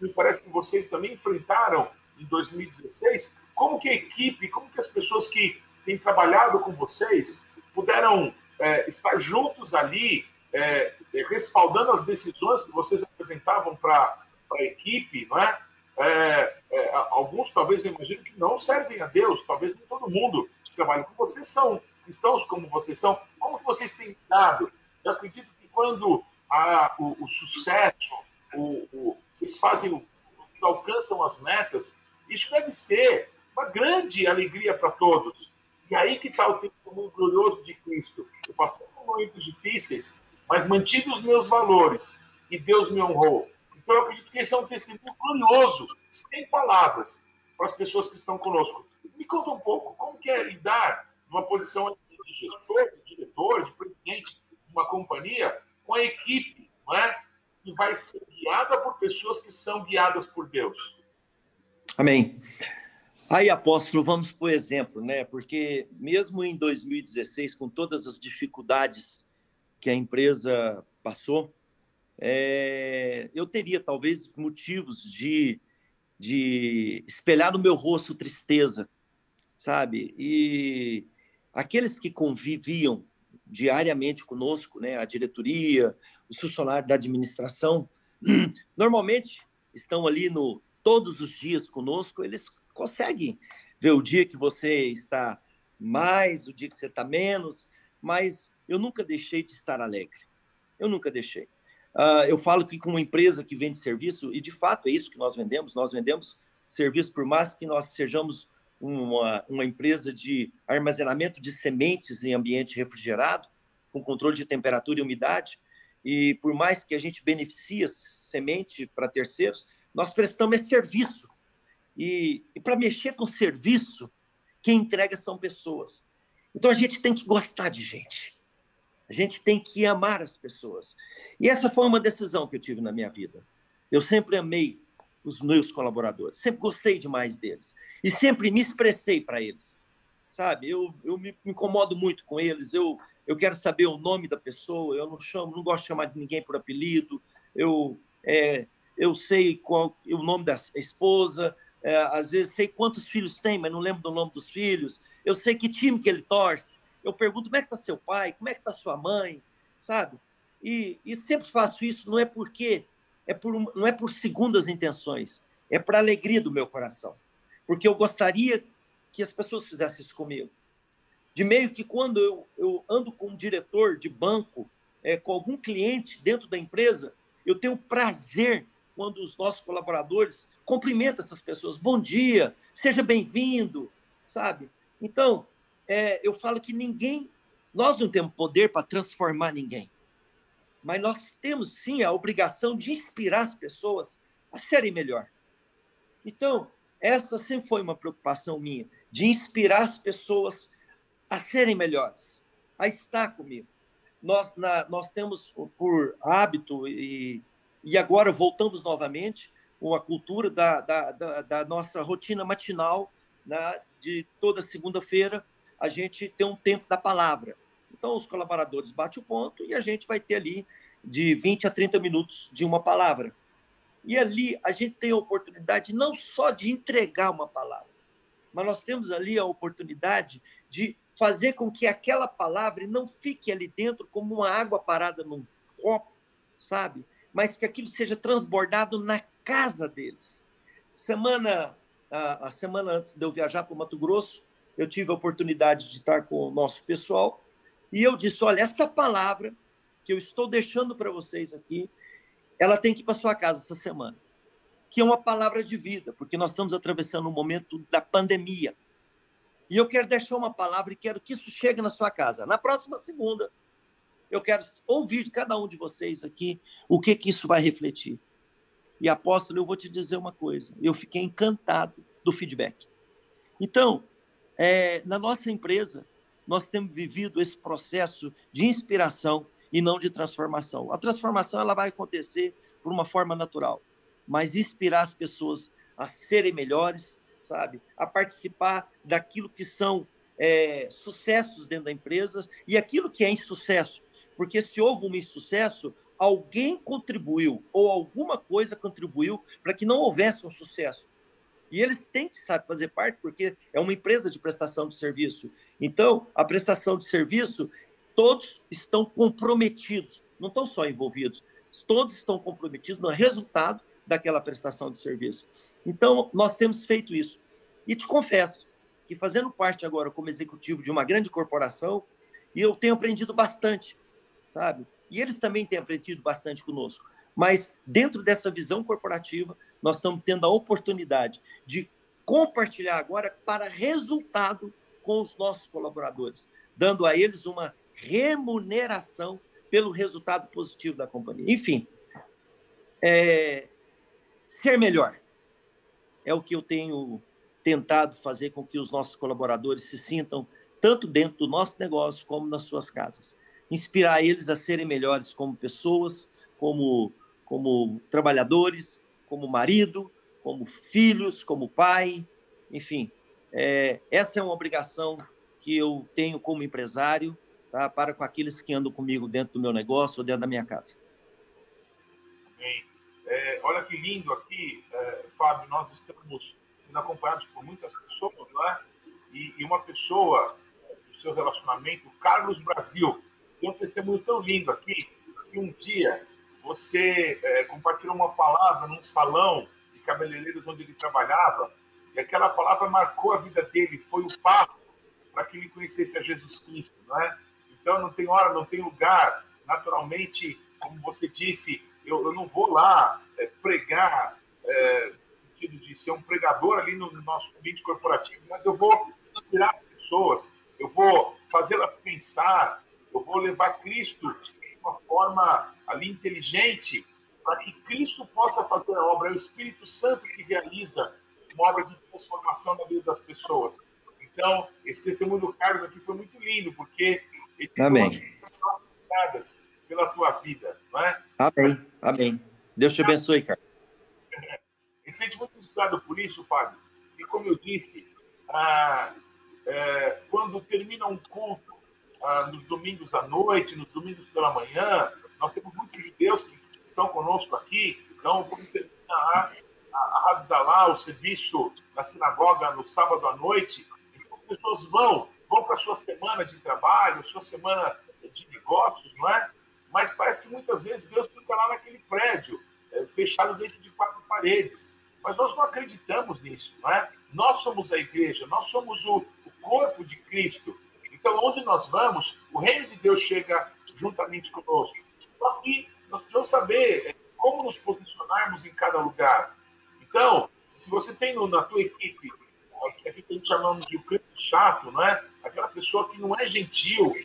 Me parece que vocês também enfrentaram em 2016. Como que a equipe, como que as pessoas que têm trabalhado com vocês puderam é, estar juntos ali, é, respaldando as decisões que vocês apresentavam para a equipe, não é? É, é, alguns talvez eu imagino que não servem a Deus, talvez nem todo mundo que trabalha com vocês são cristãos como vocês são. Como vocês têm dado? Eu acredito que quando a, o, o, sucesso, o, o, vocês fazem, vocês alcançam as metas, isso deve ser uma grande alegria para todos. E aí que está o testemunho glorioso de Cristo. Eu passei por momentos difíceis, mas mantive os meus valores e Deus me honrou. Então, eu acredito que esse é um testemunho glorioso, sem palavras, para as pessoas que estão conosco. Me conta um pouco como que é lidar numa posição de gestor, de diretor, de presidente de uma companhia, com a equipe, não é? que vai ser guiada por pessoas que são guiadas por Deus. Amém. Aí, apóstolo, vamos por exemplo, né? Porque mesmo em 2016, com todas as dificuldades que a empresa passou, é, eu teria talvez motivos de, de espelhar no meu rosto tristeza, sabe? E aqueles que conviviam diariamente conosco, né, a diretoria, os funcionários da administração, (clears throat) normalmente estão ali no todos os dias conosco, eles conseguem ver o dia que você está mais, o dia que você está menos, mas eu nunca deixei de estar alegre. Eu nunca deixei. Uh, eu falo que com uma empresa que vende serviço, e de fato é isso que nós vendemos, nós vendemos serviço, por mais que nós sejamos uma, uma empresa de armazenamento de sementes em ambiente refrigerado, com controle de temperatura e umidade, e por mais que a gente beneficie semente para terceiros, nós prestamos esse serviço. E, e para mexer com serviço, quem entrega são pessoas. Então a gente tem que gostar de gente. A gente tem que amar as pessoas. E essa foi uma decisão que eu tive na minha vida. Eu sempre amei os meus colaboradores, sempre gostei demais deles e sempre me expressei para eles. sabe? Eu, eu me incomodo muito com eles, eu, eu quero saber o nome da pessoa, eu não chamo, não gosto de chamar de ninguém por apelido, eu, é, eu sei qual o nome da esposa, é, às vezes sei quantos filhos tem, mas não lembro do nome dos filhos, eu sei que time que ele torce, eu pergunto como é que está seu pai, como é que está sua mãe, sabe? E, e sempre faço isso, não é porque é por, não é por segundas intenções, é para alegria do meu coração, porque eu gostaria que as pessoas fizessem isso comigo. De meio que quando eu, eu ando com um diretor de banco, é, com algum cliente dentro da empresa, eu tenho prazer quando os nossos colaboradores cumprimentam essas pessoas. Bom dia, seja bem-vindo, sabe? Então, é, eu falo que ninguém, nós não temos poder para transformar ninguém, mas nós temos sim a obrigação de inspirar as pessoas a serem melhor. Então, essa sempre foi uma preocupação minha, de inspirar as pessoas a serem melhores, a estar comigo. Nós, na, nós temos por hábito, e, e agora voltamos novamente, uma cultura da, da, da, da nossa rotina matinal, né, de toda segunda-feira, a gente tem um tempo da palavra. Então, os colaboradores batem o ponto e a gente vai ter ali de 20 a 30 minutos de uma palavra. E ali a gente tem a oportunidade não só de entregar uma palavra, mas nós temos ali a oportunidade de fazer com que aquela palavra não fique ali dentro como uma água parada num copo, sabe? Mas que aquilo seja transbordado na casa deles. Semana a semana antes de eu viajar para o Mato Grosso, eu tive a oportunidade de estar com o nosso pessoal e eu disse: olha, essa palavra que eu estou deixando para vocês aqui, ela tem que ir para sua casa essa semana. Que é uma palavra de vida, porque nós estamos atravessando um momento da pandemia. E eu quero deixar uma palavra e quero que isso chegue na sua casa. Na próxima segunda, eu quero ouvir de cada um de vocês aqui o que, que isso vai refletir. E apóstolo, eu vou te dizer uma coisa: eu fiquei encantado do feedback. Então, é, na nossa empresa, nós temos vivido esse processo de inspiração e não de transformação. A transformação ela vai acontecer por uma forma natural, mas inspirar as pessoas a serem melhores, sabe, a participar daquilo que são é, sucessos dentro da empresa e aquilo que é insucesso, porque se houve um insucesso, alguém contribuiu ou alguma coisa contribuiu para que não houvesse um sucesso. E eles têm que fazer parte, porque é uma empresa de prestação de serviço. Então, a prestação de serviço todos estão comprometidos, não estão só envolvidos, todos estão comprometidos no resultado daquela prestação de serviço. Então, nós temos feito isso. E te confesso que, fazendo parte agora como executivo de uma grande corporação, eu tenho aprendido bastante, sabe? E eles também têm aprendido bastante conosco. Mas, dentro dessa visão corporativa, nós estamos tendo a oportunidade de compartilhar agora para resultado com os nossos colaboradores, dando a eles uma remuneração pelo resultado positivo da companhia. Enfim, é, ser melhor é o que eu tenho tentado fazer com que os nossos colaboradores se sintam tanto dentro do nosso negócio como nas suas casas. Inspirar eles a serem melhores como pessoas, como, como trabalhadores, como marido, como filhos, como pai, enfim. É, essa é uma obrigação que eu tenho como empresário tá? para com aqueles que andam comigo dentro do meu negócio ou dentro da minha casa. Bem, é, olha que lindo aqui, é, Fábio, nós estamos sendo acompanhados por muitas pessoas, não é? E, e uma pessoa do seu relacionamento, Carlos Brasil, tem um testemunho tão lindo aqui, que um dia você é, compartilhou uma palavra num salão de cabeleireiros onde ele trabalhava, e aquela palavra marcou a vida dele, foi o passo para que ele conhecesse a Jesus Cristo, não é? Então, não tem hora, não tem lugar. Naturalmente, como você disse, eu, eu não vou lá é, pregar, é, no sentido de ser um pregador ali no, no nosso ambiente corporativo, mas eu vou inspirar as pessoas, eu vou fazê-las pensar, eu vou levar Cristo de uma forma ali inteligente para que Cristo possa fazer a obra. É o Espírito Santo que realiza uma obra de transformação na vida das pessoas. Então, esse testemunho do Carlos aqui foi muito lindo, porque Amém. Pela tua vida, não é? Amém. Amém. Deus te abençoe, cara. (laughs) Me sente muito inspirado por isso, Fábio. E como eu disse, ah, é, quando termina um culto ah, nos domingos à noite, nos domingos pela manhã, nós temos muitos judeus que estão conosco aqui, então, termina a, a, a lá, o serviço na sinagoga no sábado à noite, então as pessoas vão, vão para a sua semana de trabalho, sua semana de negócios, não é? Mas parece que muitas vezes Deus fica lá naquele prédio, é, fechado dentro de quatro paredes. Mas nós não acreditamos nisso, não é? Nós somos a igreja, nós somos o, o corpo de Cristo. Então, onde nós vamos, o reino de Deus chega juntamente conosco. Só que nós precisamos saber é, como nos posicionarmos em cada lugar. Então, se você tem na tua equipe aqui que a gente chamamos de o crente chato, não é? Aquela pessoa que não é gentil,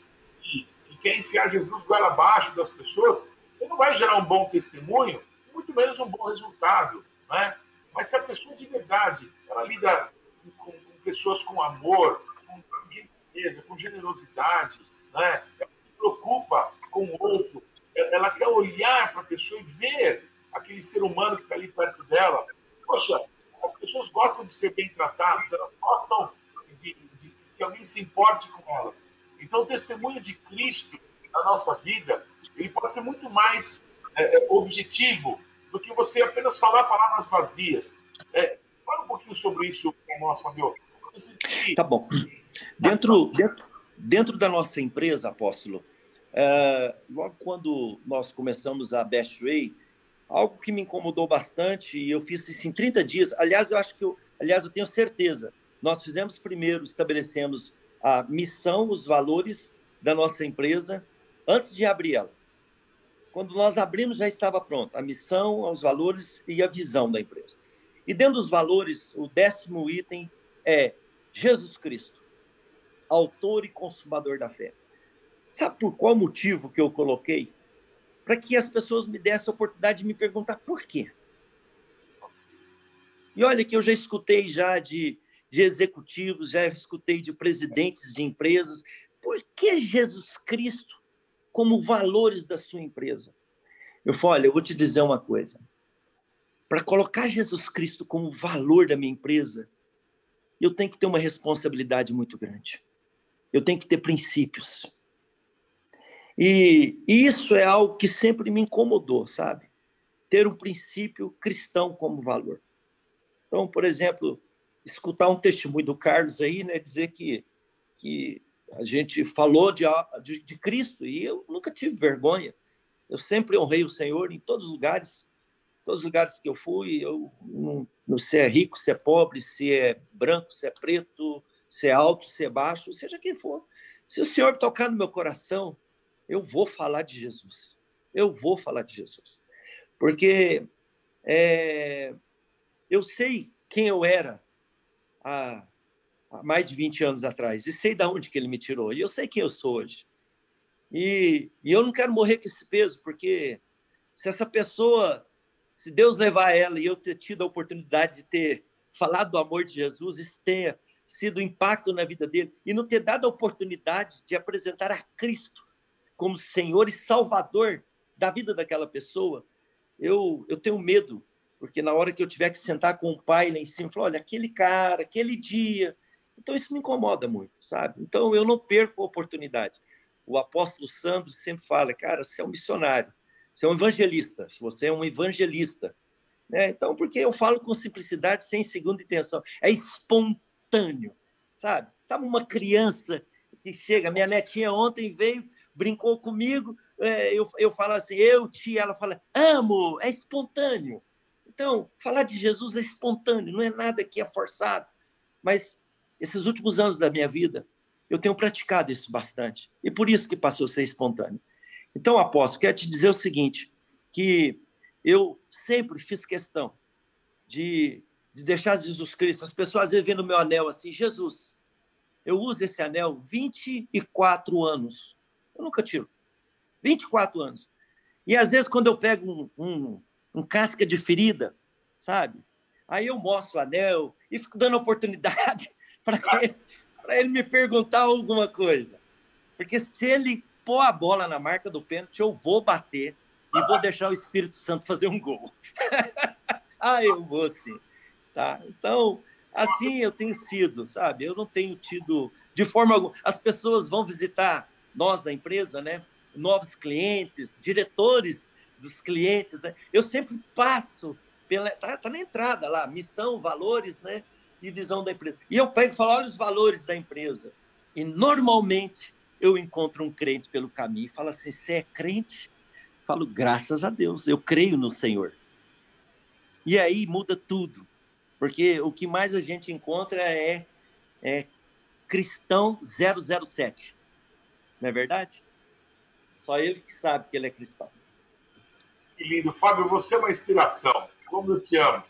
e, que quer enfiar Jesus goela abaixo das pessoas, ele não vai gerar um bom testemunho, muito menos um bom resultado, não é? Mas se a pessoa de verdade, ela lida com, com pessoas com amor, com, com gentileza, com generosidade, né? ela se preocupa com o outro, ela quer olhar para a pessoa e ver aquele ser humano que está ali perto dela. Poxa, as pessoas gostam de ser bem tratadas, elas gostam de, de, de que alguém se importe com elas. Então, o testemunho de Cristo na nossa vida, ele pode ser muito mais é, é objetivo do que você apenas falar palavras vazias. É, fala um pouquinho sobre isso nós, Fabio. Tá bom. Dentro, dentro, dentro da nossa empresa, apóstolo, é, logo quando nós começamos a Best Way, algo que me incomodou bastante, e eu fiz isso em 30 dias. Aliás, eu acho que eu, aliás, eu tenho certeza. Nós fizemos primeiro, estabelecemos a missão, os valores da nossa empresa antes de abrir ela. Quando nós abrimos, já estava pronto a missão, os valores e a visão da empresa. E dentro dos valores, o décimo item é Jesus Cristo, autor e consumador da fé. Sabe por qual motivo que eu coloquei? Para que as pessoas me dessem a oportunidade de me perguntar por quê. E olha que eu já escutei já de, de executivos, já escutei de presidentes de empresas. Por que Jesus Cristo? como valores da sua empresa. Eu falo, olha, eu vou te dizer uma coisa. Para colocar Jesus Cristo como valor da minha empresa, eu tenho que ter uma responsabilidade muito grande. Eu tenho que ter princípios. E isso é algo que sempre me incomodou, sabe? Ter um princípio cristão como valor. Então, por exemplo, escutar um testemunho do Carlos aí, né, dizer que, que a gente falou de, de, de, Cristo e eu nunca tive vergonha. Eu sempre honrei o Senhor em todos os lugares, todos os lugares que eu fui. Eu não, não se é rico, se é pobre, se é branco, se é preto, se é alto, se é baixo, seja quem for. Se o Senhor tocar no meu coração, eu vou falar de Jesus. Eu vou falar de Jesus. Porque é, eu sei quem eu era há há mais de 20 anos atrás, e sei de onde que ele me tirou, e eu sei quem eu sou hoje. E, e eu não quero morrer com esse peso, porque se essa pessoa, se Deus levar ela e eu ter tido a oportunidade de ter falado do amor de Jesus, isso tenha sido impacto na vida dele, e não ter dado a oportunidade de apresentar a Cristo como Senhor e Salvador da vida daquela pessoa, eu, eu tenho medo, porque na hora que eu tiver que sentar com o pai lá em cima, falar, olha, aquele cara, aquele dia, então, isso me incomoda muito, sabe? Então, eu não perco a oportunidade. O apóstolo Sandro sempre fala, cara, você é um missionário, você é um evangelista, você é um evangelista. Né? Então, porque eu falo com simplicidade, sem segunda intenção. É espontâneo, sabe? Sabe uma criança que chega, minha netinha ontem veio, brincou comigo, é, eu, eu falo assim, eu te, ela fala, amo, é espontâneo. Então, falar de Jesus é espontâneo, não é nada que é forçado, mas esses últimos anos da minha vida, eu tenho praticado isso bastante. E por isso que passou a ser espontâneo. Então, apóstolo, quero te dizer o seguinte, que eu sempre fiz questão de, de deixar Jesus Cristo. As pessoas veem no meu anel assim, Jesus, eu uso esse anel 24 anos. Eu nunca tiro. 24 anos. E às vezes, quando eu pego um, um, um casca de ferida, sabe? Aí eu mostro o anel e fico dando oportunidade (laughs) para ele, ele me perguntar alguma coisa. Porque se ele pôr a bola na marca do pênalti, eu vou bater e vou deixar o Espírito Santo fazer um gol. (laughs) ah, eu vou sim. Tá? Então, Assim eu tenho sido, sabe? Eu não tenho tido de forma alguma. As pessoas vão visitar nós da empresa, né? Novos clientes, diretores dos clientes, né? Eu sempre passo pela tá, tá na entrada lá, missão, valores, né? E visão da empresa. E eu pego e falo, olha os valores da empresa. E normalmente eu encontro um crente pelo caminho e falo assim: você é crente? Falo, graças a Deus, eu creio no Senhor. E aí muda tudo, porque o que mais a gente encontra é, é cristão 007. Não é verdade? Só ele que sabe que ele é cristão. Que lindo. Fábio, você é uma inspiração. Como eu te amo.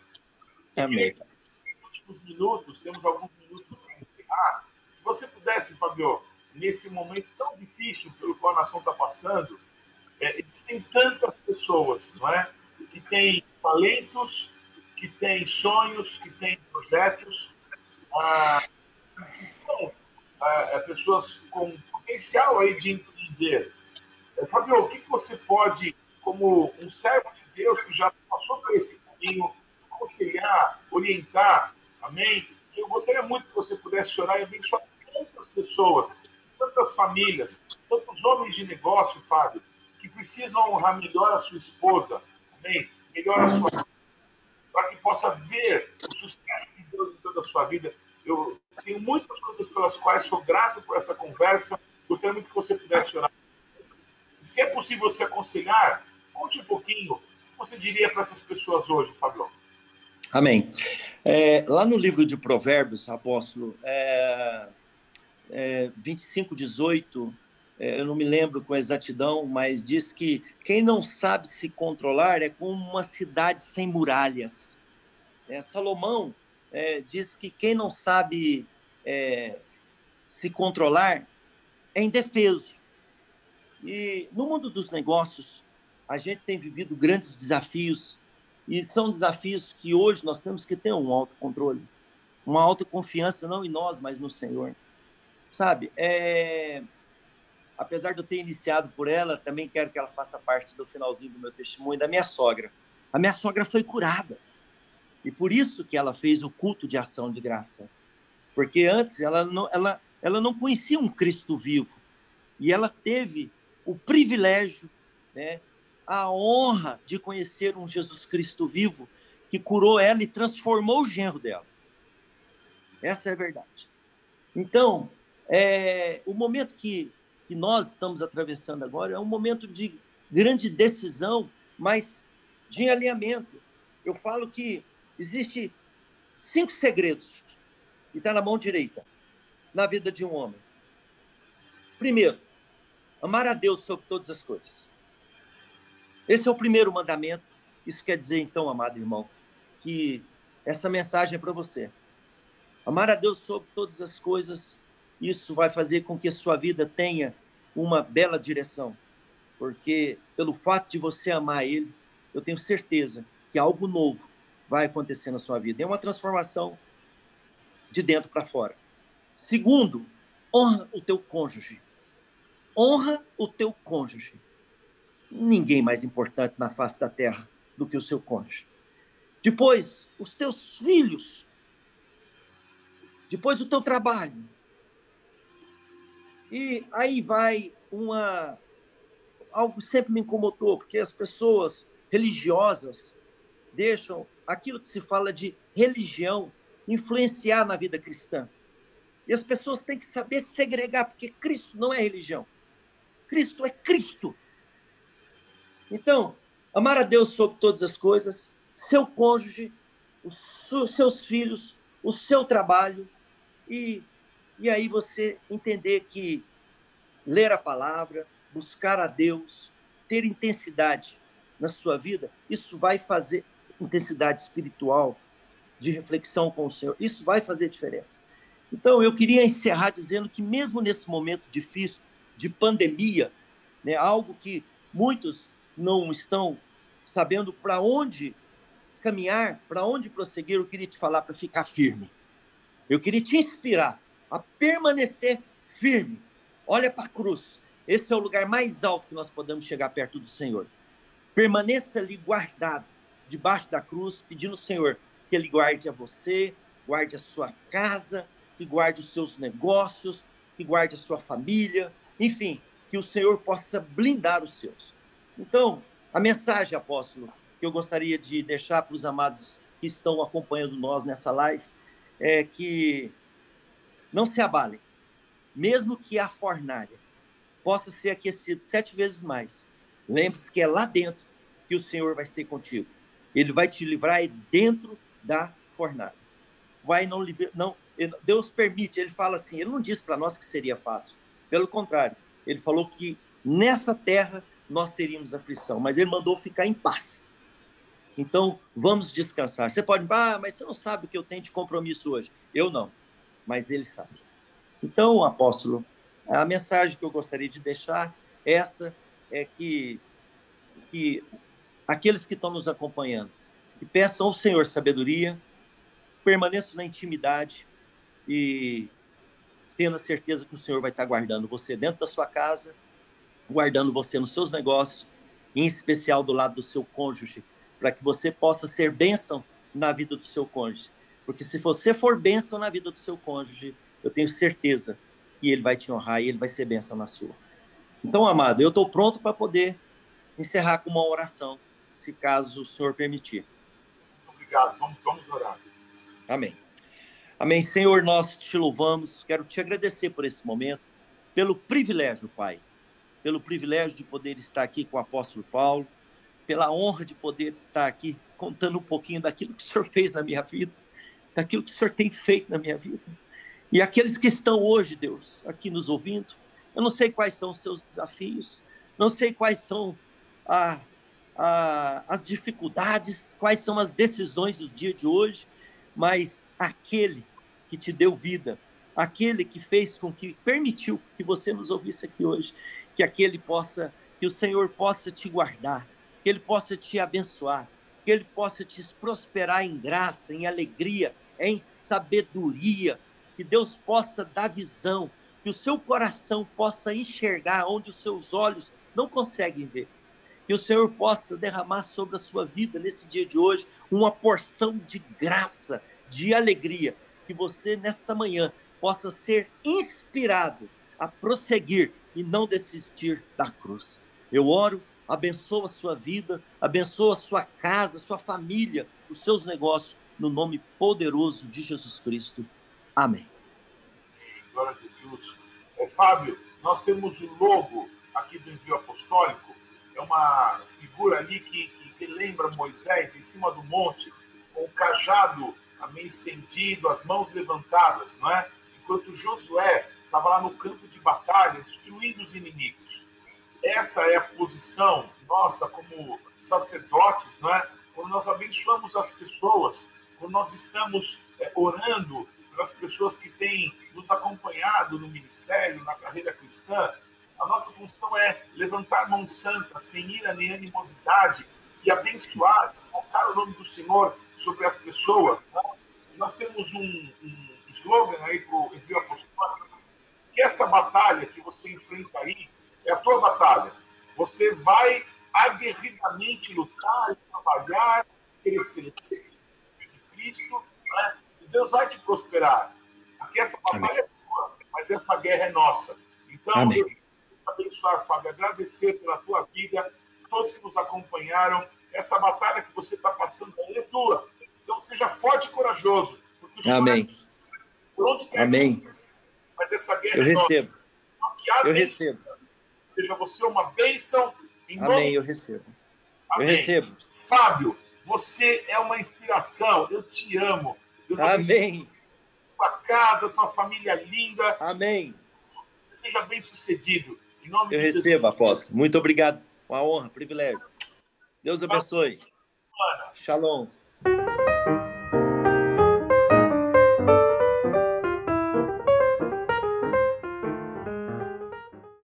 Amém. Nos últimos minutos, temos alguns minutos para encerrar. Se você pudesse, Fábio, nesse momento tão difícil pelo qual a nação está passando, é, existem tantas pessoas, não é? Que têm talentos, que têm sonhos, que têm projetos, ah, que são ah, é, pessoas com potencial aí de empreender. É, Fabio, o que, você pode, como um servo de Deus que já passou por esse caminho, aconselhar, orientar, amém? Eu gostaria muito que você pudesse orar e abençoar tantas pessoas, tantas famílias, tantos homens de negócio, Fábio, que precisam honrar melhor a sua esposa, amém? Melhor a sua para que possa ver o sucesso de Deus em toda a sua vida. Eu tenho muitas coisas pelas quais sou grato por essa conversa. Gostaria muito que você pudesse orar. Se é possível você aconselhar, conte um pouquinho. O que você diria para essas pessoas hoje, Fabio? Amém. É, lá no livro de Provérbios, apóstolo, é, é, 25, 18, é, eu não me lembro com exatidão, mas diz que quem não sabe se controlar é como uma cidade sem muralhas. É, Salomão é, diz que quem não sabe é, se controlar é indefeso. E no mundo dos negócios, a gente tem vivido grandes desafios, e são desafios que hoje nós temos que ter um autocontrole, uma autoconfiança, não em nós, mas no Senhor. Sabe, é, apesar de eu ter iniciado por ela, também quero que ela faça parte do finalzinho do meu testemunho da minha sogra. A minha sogra foi curada. E por isso que ela fez o culto de ação de graça. Porque antes ela não, ela, ela não conhecia um Cristo vivo. E ela teve o privilégio, né, a honra de conhecer um Jesus Cristo vivo que curou ela e transformou o genro dela. Essa é a verdade. Então, é, o momento que que nós estamos atravessando agora é um momento de grande decisão, mas de alinhamento. Eu falo que existe cinco segredos que está na mão direita na vida de um homem. Primeiro, amar a Deus sobre todas as coisas. Esse é o primeiro mandamento. Isso quer dizer, então, amado irmão, que essa mensagem é para você. Amar a Deus sobre todas as coisas isso vai fazer com que a sua vida tenha uma bela direção, porque pelo fato de você amar Ele, eu tenho certeza que algo novo vai acontecer na sua vida. É uma transformação de dentro para fora. Segundo, honra o teu cônjuge. Honra o teu cônjuge. Ninguém mais importante na face da terra do que o seu cônjuge. Depois, os teus filhos. Depois, o teu trabalho. E aí vai uma. Algo sempre me incomodou, porque as pessoas religiosas deixam aquilo que se fala de religião influenciar na vida cristã. E as pessoas têm que saber segregar, porque Cristo não é religião. Cristo é Cristo. Então, amar a Deus sobre todas as coisas, seu cônjuge, os seus filhos, o seu trabalho e e aí você entender que ler a palavra, buscar a Deus, ter intensidade na sua vida, isso vai fazer intensidade espiritual, de reflexão com o Senhor, isso vai fazer diferença. Então, eu queria encerrar dizendo que, mesmo nesse momento difícil de pandemia, né, algo que muitos não estão sabendo para onde caminhar, para onde prosseguir, eu queria te falar para ficar firme. Eu queria te inspirar a permanecer firme. Olha para a cruz. Esse é o lugar mais alto que nós podemos chegar perto do Senhor. Permaneça ali guardado, debaixo da cruz, pedindo ao Senhor que Ele guarde a você, guarde a sua casa, que guarde os seus negócios, que guarde a sua família, enfim, que o Senhor possa blindar os seus. Então, a mensagem, apóstolo, que eu gostaria de deixar para os amados que estão acompanhando nós nessa live é que não se abalem, mesmo que a fornalha possa ser aquecida sete vezes mais. Lembre-se que é lá dentro que o Senhor vai ser contigo. Ele vai te livrar dentro da fornalha. Vai não, não Deus permite, ele fala assim, ele não disse para nós que seria fácil. Pelo contrário, ele falou que nessa terra nós teríamos aflição, mas ele mandou ficar em paz. Então, vamos descansar. Você pode, ah, mas você não sabe o que eu tenho de compromisso hoje. Eu não, mas ele sabe. Então, apóstolo, a mensagem que eu gostaria de deixar, essa é que, que aqueles que estão nos acompanhando, que peçam ao Senhor sabedoria, permaneçam na intimidade e tendo a certeza que o Senhor vai estar guardando você dentro da sua casa, guardando você nos seus negócios, em especial do lado do seu cônjuge, para que você possa ser bênção na vida do seu cônjuge. Porque se você for bênção na vida do seu cônjuge, eu tenho certeza que ele vai te honrar e ele vai ser bênção na sua. Então, amado, eu estou pronto para poder encerrar com uma oração, se caso o Senhor permitir. Obrigado. Vamos, vamos orar. Amém. Amém. Senhor, nós te louvamos. Quero te agradecer por esse momento, pelo privilégio, Pai, pelo privilégio de poder estar aqui com o apóstolo Paulo, pela honra de poder estar aqui contando um pouquinho daquilo que o Senhor fez na minha vida, daquilo que o Senhor tem feito na minha vida. E aqueles que estão hoje, Deus, aqui nos ouvindo, eu não sei quais são os seus desafios, não sei quais são a, a, as dificuldades, quais são as decisões do dia de hoje, mas aquele que te deu vida, aquele que fez com que permitiu que você nos ouvisse aqui hoje, que aquele possa, que o Senhor possa te guardar, que ele possa te abençoar, que ele possa te prosperar em graça, em alegria, em sabedoria, que Deus possa dar visão, que o seu coração possa enxergar onde os seus olhos não conseguem ver. Que o Senhor possa derramar sobre a sua vida nesse dia de hoje uma porção de graça, de alegria. Que você, nesta manhã, possa ser inspirado a prosseguir e não desistir da cruz. Eu oro, abençoa a sua vida, abençoa a sua casa, a sua família, os seus negócios, no nome poderoso de Jesus Cristo. Amém. Glória a Jesus. É, Fábio, nós temos o logo aqui do envio apostólico, é uma figura ali que, que lembra Moisés em cima do monte, com o cajado amém, estendido, as mãos levantadas, não é? Enquanto Josué estava lá no campo de batalha, destruindo os inimigos. Essa é a posição nossa como sacerdotes, não é? Quando nós abençoamos as pessoas, quando nós estamos é, orando pelas pessoas que têm nos acompanhado no ministério, na carreira cristã, a nossa função é levantar mão santa, sem ira nem animosidade, e abençoar, focar o nome do Senhor sobre as pessoas. Né? Nós temos um, um slogan aí para o envio apostólico, que essa batalha que você enfrenta aí é a tua batalha. Você vai aguerridamente lutar e trabalhar, ser excelente de Cristo, né? e Deus vai te prosperar. Aqui essa batalha Amém. é tua, mas essa guerra é nossa. Então, Amém. eu quero abençoar, Fábio, agradecer pela tua vida, todos que nos acompanharam. Essa batalha que você está passando aí é tua. Então, seja forte e corajoso. Amém. Por onde quer Amém. Mas essa guerra eu é recebo. Eu recebo. Seja você uma bênção. Em Amém, eu recebo. Amém. Eu recebo. Fábio, você é uma inspiração. Eu te amo. Deus Amém. Tua casa, tua família linda. Amém. Você seja bem sucedido. Em nome eu de recebo, Jesus. apóstolo. Muito obrigado. Uma honra, privilégio. Deus abençoe. Shalom.